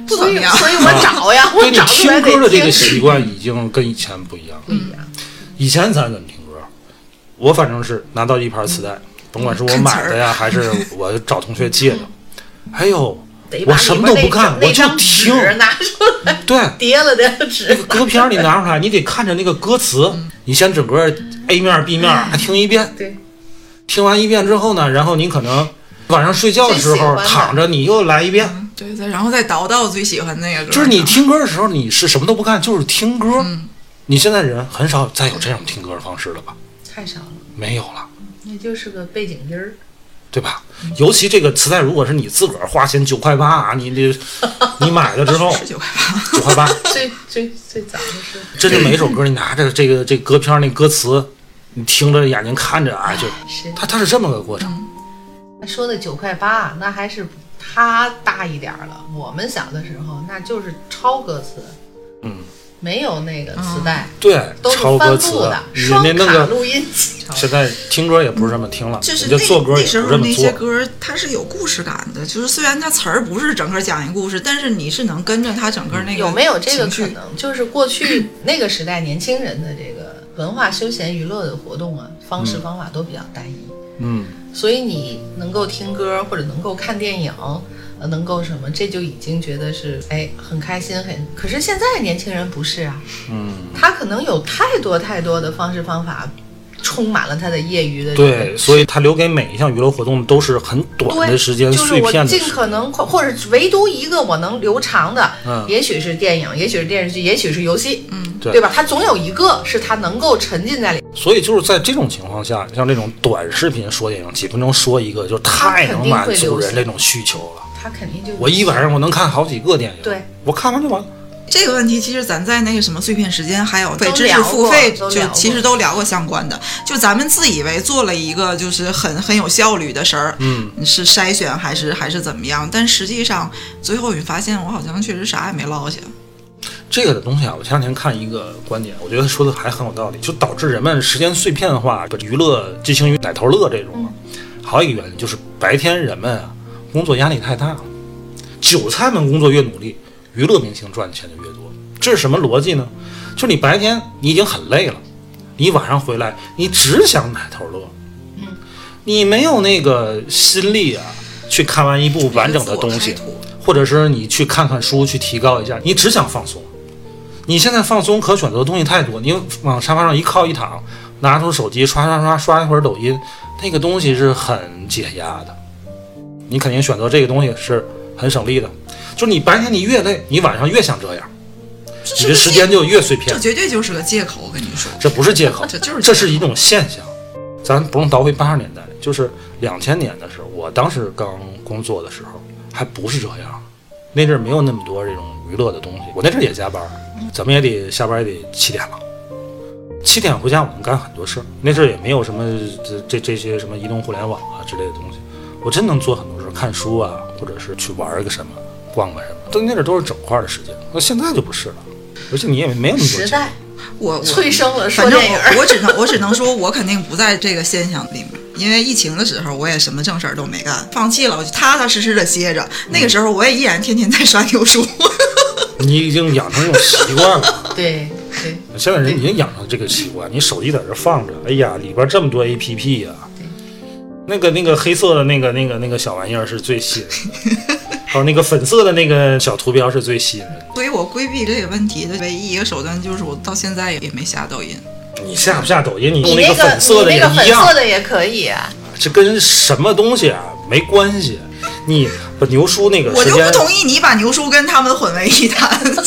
[SPEAKER 3] 不怎么样。
[SPEAKER 2] 所以我找呀，我找出来
[SPEAKER 1] 听歌的这个习惯已经跟以前不一样。
[SPEAKER 2] 不一样。
[SPEAKER 1] 以前咱怎么听歌？我反正是拿到一盘磁带，甭管是我买的呀，还是我找同学借的，哎呦，我什么都不干，我就听。
[SPEAKER 2] 纸拿出来，
[SPEAKER 1] 对，
[SPEAKER 2] 叠了的纸
[SPEAKER 1] 那个歌片儿你拿出来，你得看着那个歌词，你先整个 A 面、B 面还听一遍，
[SPEAKER 2] 对，
[SPEAKER 1] 听完一遍之后呢，然后你可能晚上睡觉的时候躺着，你又来一遍。
[SPEAKER 3] 对对，然后再倒到最喜欢那个歌。
[SPEAKER 1] 就是你听歌的时候，你是什么都不干，就是听歌。你现在人很少再有这种听歌的方式了吧？
[SPEAKER 2] 太少了，
[SPEAKER 1] 没有了。
[SPEAKER 2] 那就是个背景音儿。
[SPEAKER 1] 对吧？尤其这个磁带，如果是你自个儿花钱九块八啊，你这 你买了之后
[SPEAKER 3] 十九块八，
[SPEAKER 1] 九块八，
[SPEAKER 2] 最最最早的是
[SPEAKER 1] 真是每首歌你拿着这个这歌片儿那歌词，你听着眼睛看着啊，就是它它是这么个过程。
[SPEAKER 2] 说的九块八，那还是他大一点儿了。我们小的时候，那就是抄歌词，
[SPEAKER 1] 嗯，
[SPEAKER 2] 没有那个磁带，
[SPEAKER 1] 对，
[SPEAKER 2] 都是
[SPEAKER 1] 抄歌
[SPEAKER 2] 翻
[SPEAKER 1] 词
[SPEAKER 2] 录的，，
[SPEAKER 1] 你
[SPEAKER 2] 双
[SPEAKER 1] 那那个
[SPEAKER 2] 卡录音机。
[SPEAKER 1] 现在听歌也不是这么听了，
[SPEAKER 3] 就是那
[SPEAKER 1] 人家做歌也
[SPEAKER 3] 那时候
[SPEAKER 1] 不是这么做。
[SPEAKER 3] 那些歌，它是有故事感的。就是虽然它词儿不是整个讲一故事，但是你是能跟着它整个那个
[SPEAKER 2] 有没有这个？可能？就是过去那个时代年轻人的这个文化、休闲、娱乐的活动啊，方式方法都比较单一，
[SPEAKER 1] 嗯，
[SPEAKER 2] 所以你能够听歌或者能够看电影，呃，能够什么，这就已经觉得是哎很开心很。可是现在年轻人不是啊，
[SPEAKER 1] 嗯，
[SPEAKER 2] 他可能有太多太多的方式方法，充满了他的业余的
[SPEAKER 1] 对，所以他留给每一项娱乐活动都是很短，的时间、
[SPEAKER 2] 就是我尽
[SPEAKER 1] 碎片的时间。
[SPEAKER 2] 可能，或者唯独一个我能留长的，
[SPEAKER 1] 嗯
[SPEAKER 2] 也许是电影，也许是电视剧，也许是游戏，嗯，
[SPEAKER 1] 对对
[SPEAKER 2] 吧？他总有一个是他能够沉浸在里，
[SPEAKER 1] 所以就是在这种情况下，像这种短视频说电影，几分钟说一个，就太能满足人这种需求了。
[SPEAKER 2] 它肯定就
[SPEAKER 1] 我一晚上我能看好几个电影，
[SPEAKER 2] 对，
[SPEAKER 1] 我看完就完了。
[SPEAKER 3] 这个问题其实咱在那个什么碎片时间，还有非知识付费，就其实都聊过相关的。就咱们自以为做了一个就是很很有效率的事儿，
[SPEAKER 1] 嗯，
[SPEAKER 3] 是筛选还是还是怎么样？但实际上最后你发现，我好像确实啥也没落下。
[SPEAKER 1] 这个的东西啊，我前两天看一个观点，我觉得说的还很有道理，就导致人们时间碎片化，把娱乐进行于奶头乐这种啊。还有一个原因就是白天人们啊工作压力太大了，韭菜们工作越努力，娱乐明星赚的钱就越多。这是什么逻辑呢？就你白天你已经很累了，你晚上回来你只想奶头乐，嗯你没有那个心力啊去看完一部完整的东西或者是你去看看书去提高一下，你只想放松。你现在放松可选择的东西太多，你往沙发上一靠一躺，拿出手机刷刷刷刷一会儿抖音，那个东西是很解压的。你肯定选择这个东西是很省力的，就是你白天你越累，你晚上越想这样，你的时间就越碎片
[SPEAKER 3] 这。绝对就是个借口，我跟你说。
[SPEAKER 1] 这不是借口，
[SPEAKER 3] 这就是
[SPEAKER 1] 这是一种现象。咱不用倒回八十年代，就是两千年的时候，我当时刚工作的时候，还不是这样。那阵儿没有那么多这种娱乐的东西，我那阵儿也加班，怎么也得下班也得七点了。七点回家我能干很多事儿，那阵儿也没有什么这这这些什么移动互联网啊之类的东西，我真能做很多看书啊，或者是去玩个什么，逛个什么，都那阵儿都是整块儿的时间。那现在就不是了，而且你也没有那么多钱。
[SPEAKER 2] 时代
[SPEAKER 3] 我我
[SPEAKER 2] 催生了说
[SPEAKER 3] 反正
[SPEAKER 2] 电影。
[SPEAKER 3] 我我只能我只能说，我肯定不在这个现象里面，因为疫情的时候我也什么正事儿都没干，放弃了，我就踏踏实实的歇着。那个时候我也依然天天在刷牛书。
[SPEAKER 1] 你已经养成这种习惯了。
[SPEAKER 2] 对对，
[SPEAKER 1] 现在人已经养成这个习惯，你手机在这放着，哎呀，里边这么多 A P P 呀、那个那个黑色的那个那个那个小玩意儿是最吸引人的，还 有那个粉色的那个小图标是最吸引人的。
[SPEAKER 3] 所以我规避这个问题的唯一一个手段就是我到现在也没下抖音。
[SPEAKER 1] 你下不下抖音，你用
[SPEAKER 2] 那
[SPEAKER 1] 个粉色的
[SPEAKER 2] 那个粉色，的也可以啊。
[SPEAKER 1] 这跟什么东西啊没关系。你把牛叔那个
[SPEAKER 3] 我，就不同意你把牛叔跟他们混为一谈。牛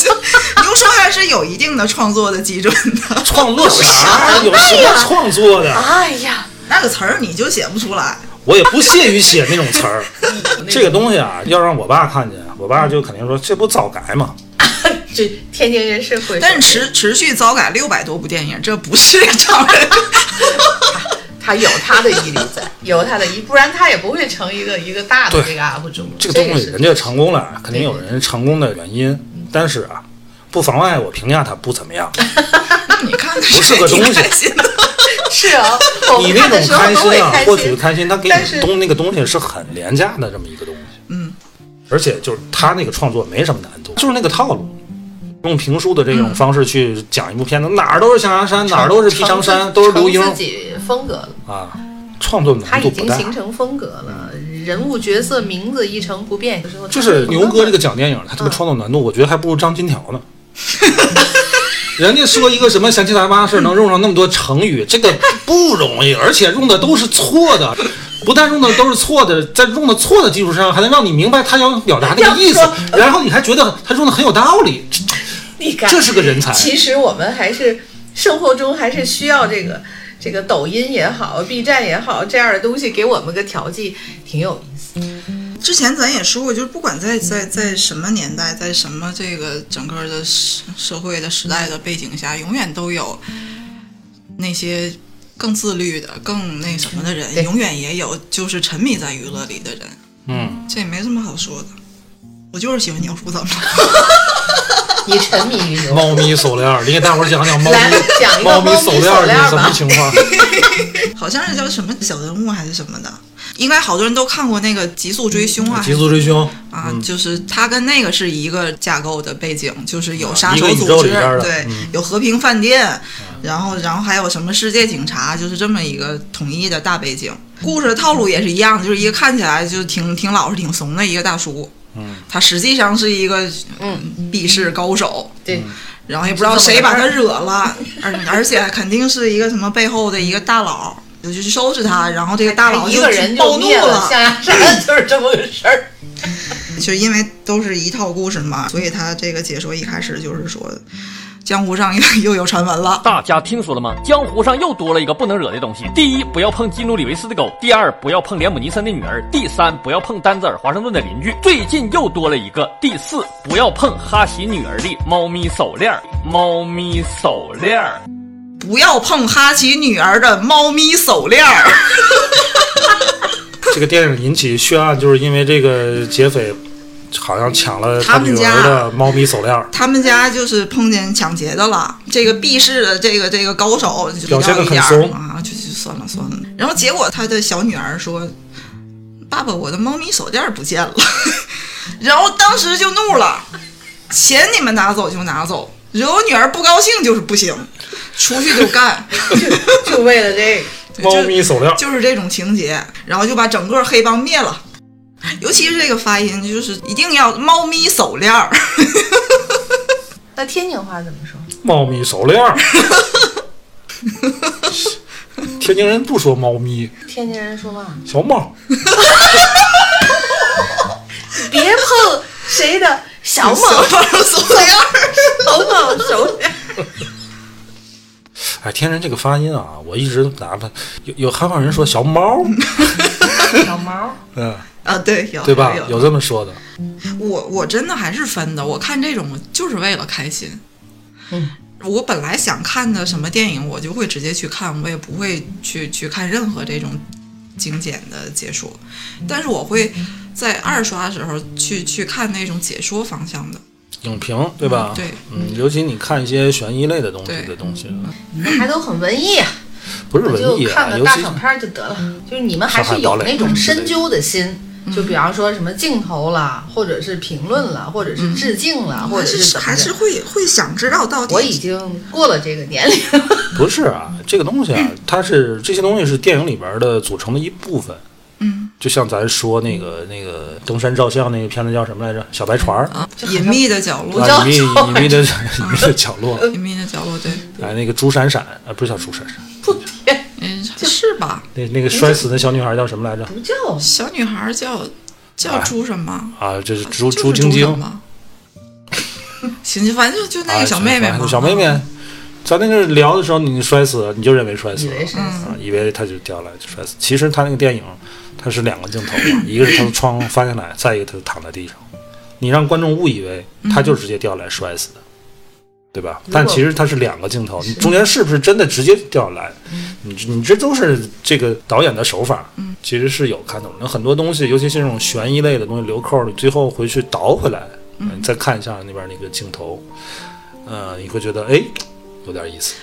[SPEAKER 3] 叔还是有一定的创作的基准的，
[SPEAKER 1] 创作啥？有什么创作的？
[SPEAKER 2] 哎呀，
[SPEAKER 3] 那个词儿你就写不出来。
[SPEAKER 1] 我也不屑于写那种词儿。这个东西啊，要让我爸看见，我爸就肯定说这不早改吗？
[SPEAKER 2] 这天津人是会，
[SPEAKER 3] 但是持持续糟改六百多部电影，这不是常人。
[SPEAKER 2] 他有他的毅力在，有他的毅，不然他也不会成一个一个大的这个 UP 主。
[SPEAKER 1] 这个东西人家成功了，肯定有人成功的原因，但是啊，不妨碍我评价他不怎么样。
[SPEAKER 3] 你看看
[SPEAKER 1] 不是个东西？
[SPEAKER 2] 是啊，
[SPEAKER 1] 你那种开心啊，获取开心，他给你东那个东西是很廉价的这么一个东西。
[SPEAKER 3] 嗯，
[SPEAKER 1] 而且就是他那个创作没什么难度，就是那个套路，用评书的这
[SPEAKER 2] 嗯
[SPEAKER 1] 种方式去讲一部片子，哪儿都是象牙山，哪儿都是皮长山，都是刘英
[SPEAKER 2] 自己风格了，
[SPEAKER 1] 啊，创作
[SPEAKER 2] 他已
[SPEAKER 1] 难度不大。
[SPEAKER 2] 经形成风格了，人物角色名字一成不变。有时候
[SPEAKER 1] 就是牛哥这个
[SPEAKER 2] 讲，
[SPEAKER 1] 电影，他这个
[SPEAKER 2] 嗯
[SPEAKER 1] 创作难度，我觉得还不如张金条呢。人家说一个什么闲七杂八事儿能用上那么多成语，这个不容易，而且用的都是错的。不但用的都是错的，在用的错的基础上，还能让你明白他要表达那个意思，然后你还觉得他用的很有道理，这是个人才。
[SPEAKER 2] 其实我们还是生活中还是需要这个这个抖音也好，B 站也好这样的东西给我们个调剂，挺有意思。
[SPEAKER 3] 之前咱也说过，就是不管在在在什么年代，在什么这个整个的社社会的时代的背景下，永远都有那些更自律的、更那什么的人，永远也有就是沉迷在娱乐里的人。
[SPEAKER 1] 嗯，
[SPEAKER 3] 这也没什么好说的。我就是喜欢牛叔，怎么了？
[SPEAKER 2] 你沉迷于牛
[SPEAKER 1] 猫咪手链，你给大伙儿讲讲猫咪
[SPEAKER 2] 讲
[SPEAKER 1] 猫咪手链什么情况？
[SPEAKER 3] 好像是叫什么小人物还是什么的，应该好多人都看过那个《极速追凶》啊，
[SPEAKER 1] 极速追凶
[SPEAKER 3] 啊，就是它跟那个是一个架构的背景，就是有杀
[SPEAKER 1] 一个宇
[SPEAKER 3] 手组织，
[SPEAKER 1] 宙里边的
[SPEAKER 3] 对，
[SPEAKER 1] 嗯。
[SPEAKER 3] 有和平饭店，然后然后还有什么世界警察，就是这么一个统一的大背景。故事的套路也是一样的，就是一个看起来就挺挺老实、挺怂的一个大叔，
[SPEAKER 1] 嗯，
[SPEAKER 3] 他实际上是一个
[SPEAKER 2] 嗯
[SPEAKER 3] 避世高手，
[SPEAKER 2] 对，
[SPEAKER 3] 然后也不知道谁把他惹了，而而且肯定是一个什么背后的一个大佬，就去收拾他，然后这个大佬就
[SPEAKER 2] 一个人
[SPEAKER 3] 暴怒
[SPEAKER 2] 了象牙山，就是这么个事儿。
[SPEAKER 3] 就因为都是一套故事嘛，所以他这个解说一开始就是说，江湖上又又有传闻了。
[SPEAKER 4] 大家听说了吗？江湖上又多了一个不能惹的东西。第一，不要碰基努里维斯的狗；第二，不要碰连姆尼森的女儿；第三，不要碰丹泽尔华盛顿的邻居。最近又多了一个。第四，不要碰哈奇女儿的猫咪手链儿。猫咪手链儿。
[SPEAKER 3] 不要碰哈奇女儿的猫咪手链儿。
[SPEAKER 1] 这个电影引起血案，就是因为这个劫匪好像抢了他
[SPEAKER 3] 们家
[SPEAKER 1] 儿的猫咪手链儿，
[SPEAKER 3] 他们家就是碰见抢劫的了，这个避世的这个这个高手就
[SPEAKER 1] 表现得
[SPEAKER 3] 要一点
[SPEAKER 1] 很怂
[SPEAKER 3] 儿啊，就就算了算了。然后结果他的小女儿说：“爸爸，我的猫咪手链儿不见了。”然后当时就怒了，钱你们拿走就拿走，惹我女儿不高兴就是不行，出去就干。
[SPEAKER 2] 就为了这个，
[SPEAKER 1] 猫咪手链。
[SPEAKER 3] 就是这种情节，然后就把整个黑帮灭了。尤其是这个发音，就是一定要猫咪手链儿。
[SPEAKER 2] 那天津话怎么说？
[SPEAKER 1] 猫咪手链儿。天津人不说猫咪，
[SPEAKER 2] 天津人说嘛？
[SPEAKER 1] 小猫。
[SPEAKER 2] 别碰谁的小
[SPEAKER 3] 小
[SPEAKER 2] 猫
[SPEAKER 3] 猫手链儿。
[SPEAKER 2] 小猫手链。
[SPEAKER 1] 哎，天然这个发音啊，我一直哪怕有有还有人说小猫，
[SPEAKER 2] 小猫，
[SPEAKER 1] 嗯，
[SPEAKER 3] 啊，对，有
[SPEAKER 1] 对吧？
[SPEAKER 3] 有
[SPEAKER 1] 有这么说的。
[SPEAKER 3] 我我真的还是分的，我看这种就是为了开心。
[SPEAKER 2] 嗯，
[SPEAKER 3] 我本来想看的什么电影，我就会直接去看，我也不会去去看任何这种精简的解说，但是我会在二刷的时候去去看那种解说方向的。
[SPEAKER 1] 影评对吧？
[SPEAKER 3] 对，
[SPEAKER 1] 嗯，尤其你看一些悬疑类的东西的东西，
[SPEAKER 2] 你们还都很文艺啊，
[SPEAKER 1] 不是文艺啊，
[SPEAKER 2] 看个大爽片儿就得了。就是你们还是有那种深究的心。就比方说什么镜头啦，或者是评论了，或者是致敬啦，或
[SPEAKER 3] 还
[SPEAKER 2] 者
[SPEAKER 3] 是还是会会想知道到底。
[SPEAKER 2] 我已经过了这个年龄了。
[SPEAKER 1] 不是啊，这个东西啊，它是这些东西是电影里边的组成的一部分。
[SPEAKER 3] 嗯
[SPEAKER 1] 就像咱说那个那个登山照相那个片子叫什么来着？小白船儿，
[SPEAKER 3] 啊，隐秘的角落，
[SPEAKER 1] 啊，隐秘隐秘的隐秘的角落，
[SPEAKER 3] 隐秘的角落，对，
[SPEAKER 1] 哎，那个朱闪闪啊，不是叫朱闪闪，
[SPEAKER 2] 不天，
[SPEAKER 3] 嗯，是吧？
[SPEAKER 1] 那那个摔死的小女孩叫什么来着？
[SPEAKER 2] 不叫
[SPEAKER 3] 小女孩叫叫
[SPEAKER 1] 哎
[SPEAKER 3] 朱什么？
[SPEAKER 1] 啊，就是朱朱晶晶？
[SPEAKER 3] 行，反正就就那
[SPEAKER 1] 啊
[SPEAKER 3] 个小妹妹嘛，
[SPEAKER 1] 小妹妹。在那个聊的时候，你摔死了，你就认为摔死了，
[SPEAKER 2] 以为是
[SPEAKER 1] 啊，以为他就掉下来就摔死。其实他那个电影，它是两个镜头嘛，一个是他从窗户翻下来，再一个他就躺在地上。你让观众误以为他就直接掉下来摔死的，对吧？但其实它是两个镜头，你中间是不是真的直接掉下来？你你这都是这个导演的手法，其实是有看懂的。很多东西，尤其是这种悬疑类的东西留扣，你最后回去倒回来，你再看一下那边那个镜头，呃，你会觉得哎，有点意思。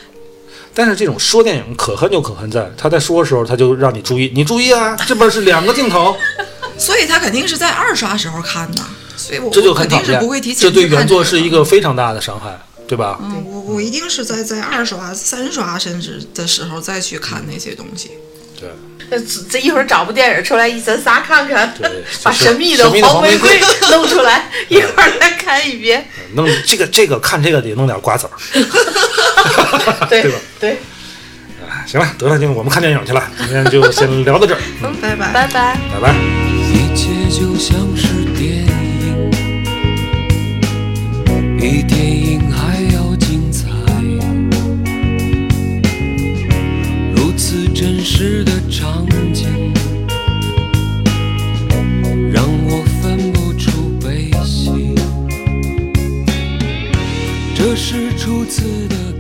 [SPEAKER 1] 但是这种说电影可恨就可恨在，他在说的时候他就让你注意，你注意啊，这边是两个镜头，
[SPEAKER 3] 所以他肯定是在二刷时候看的，所以我
[SPEAKER 1] 这就
[SPEAKER 3] 肯定是
[SPEAKER 1] 很讨厌
[SPEAKER 3] 不会提。前
[SPEAKER 1] 这对原作是一个非常大的伤害，对吧？
[SPEAKER 3] 嗯，我我一定是在在二刷、三刷甚至的时候再去看那些东西。
[SPEAKER 1] 对。
[SPEAKER 2] 这这一会儿找部电影出来，一咱仨看看，把
[SPEAKER 1] 就是
[SPEAKER 2] 神秘的
[SPEAKER 1] 神秘的
[SPEAKER 2] 黄玫
[SPEAKER 1] 瑰
[SPEAKER 2] 瑰 弄出来，一会儿再看一遍。
[SPEAKER 1] 弄这个这个看这个得弄点瓜子儿，
[SPEAKER 2] 对
[SPEAKER 1] 对吧？
[SPEAKER 2] 对，
[SPEAKER 1] 哎行了，得了，就我们看电影去了，今天就先聊到这儿，嗯，
[SPEAKER 3] 拜拜。
[SPEAKER 2] 拜拜。
[SPEAKER 1] 拜拜。
[SPEAKER 5] 一切就像是电影，比电影真实的场景，让我分不出悲喜。这是初次的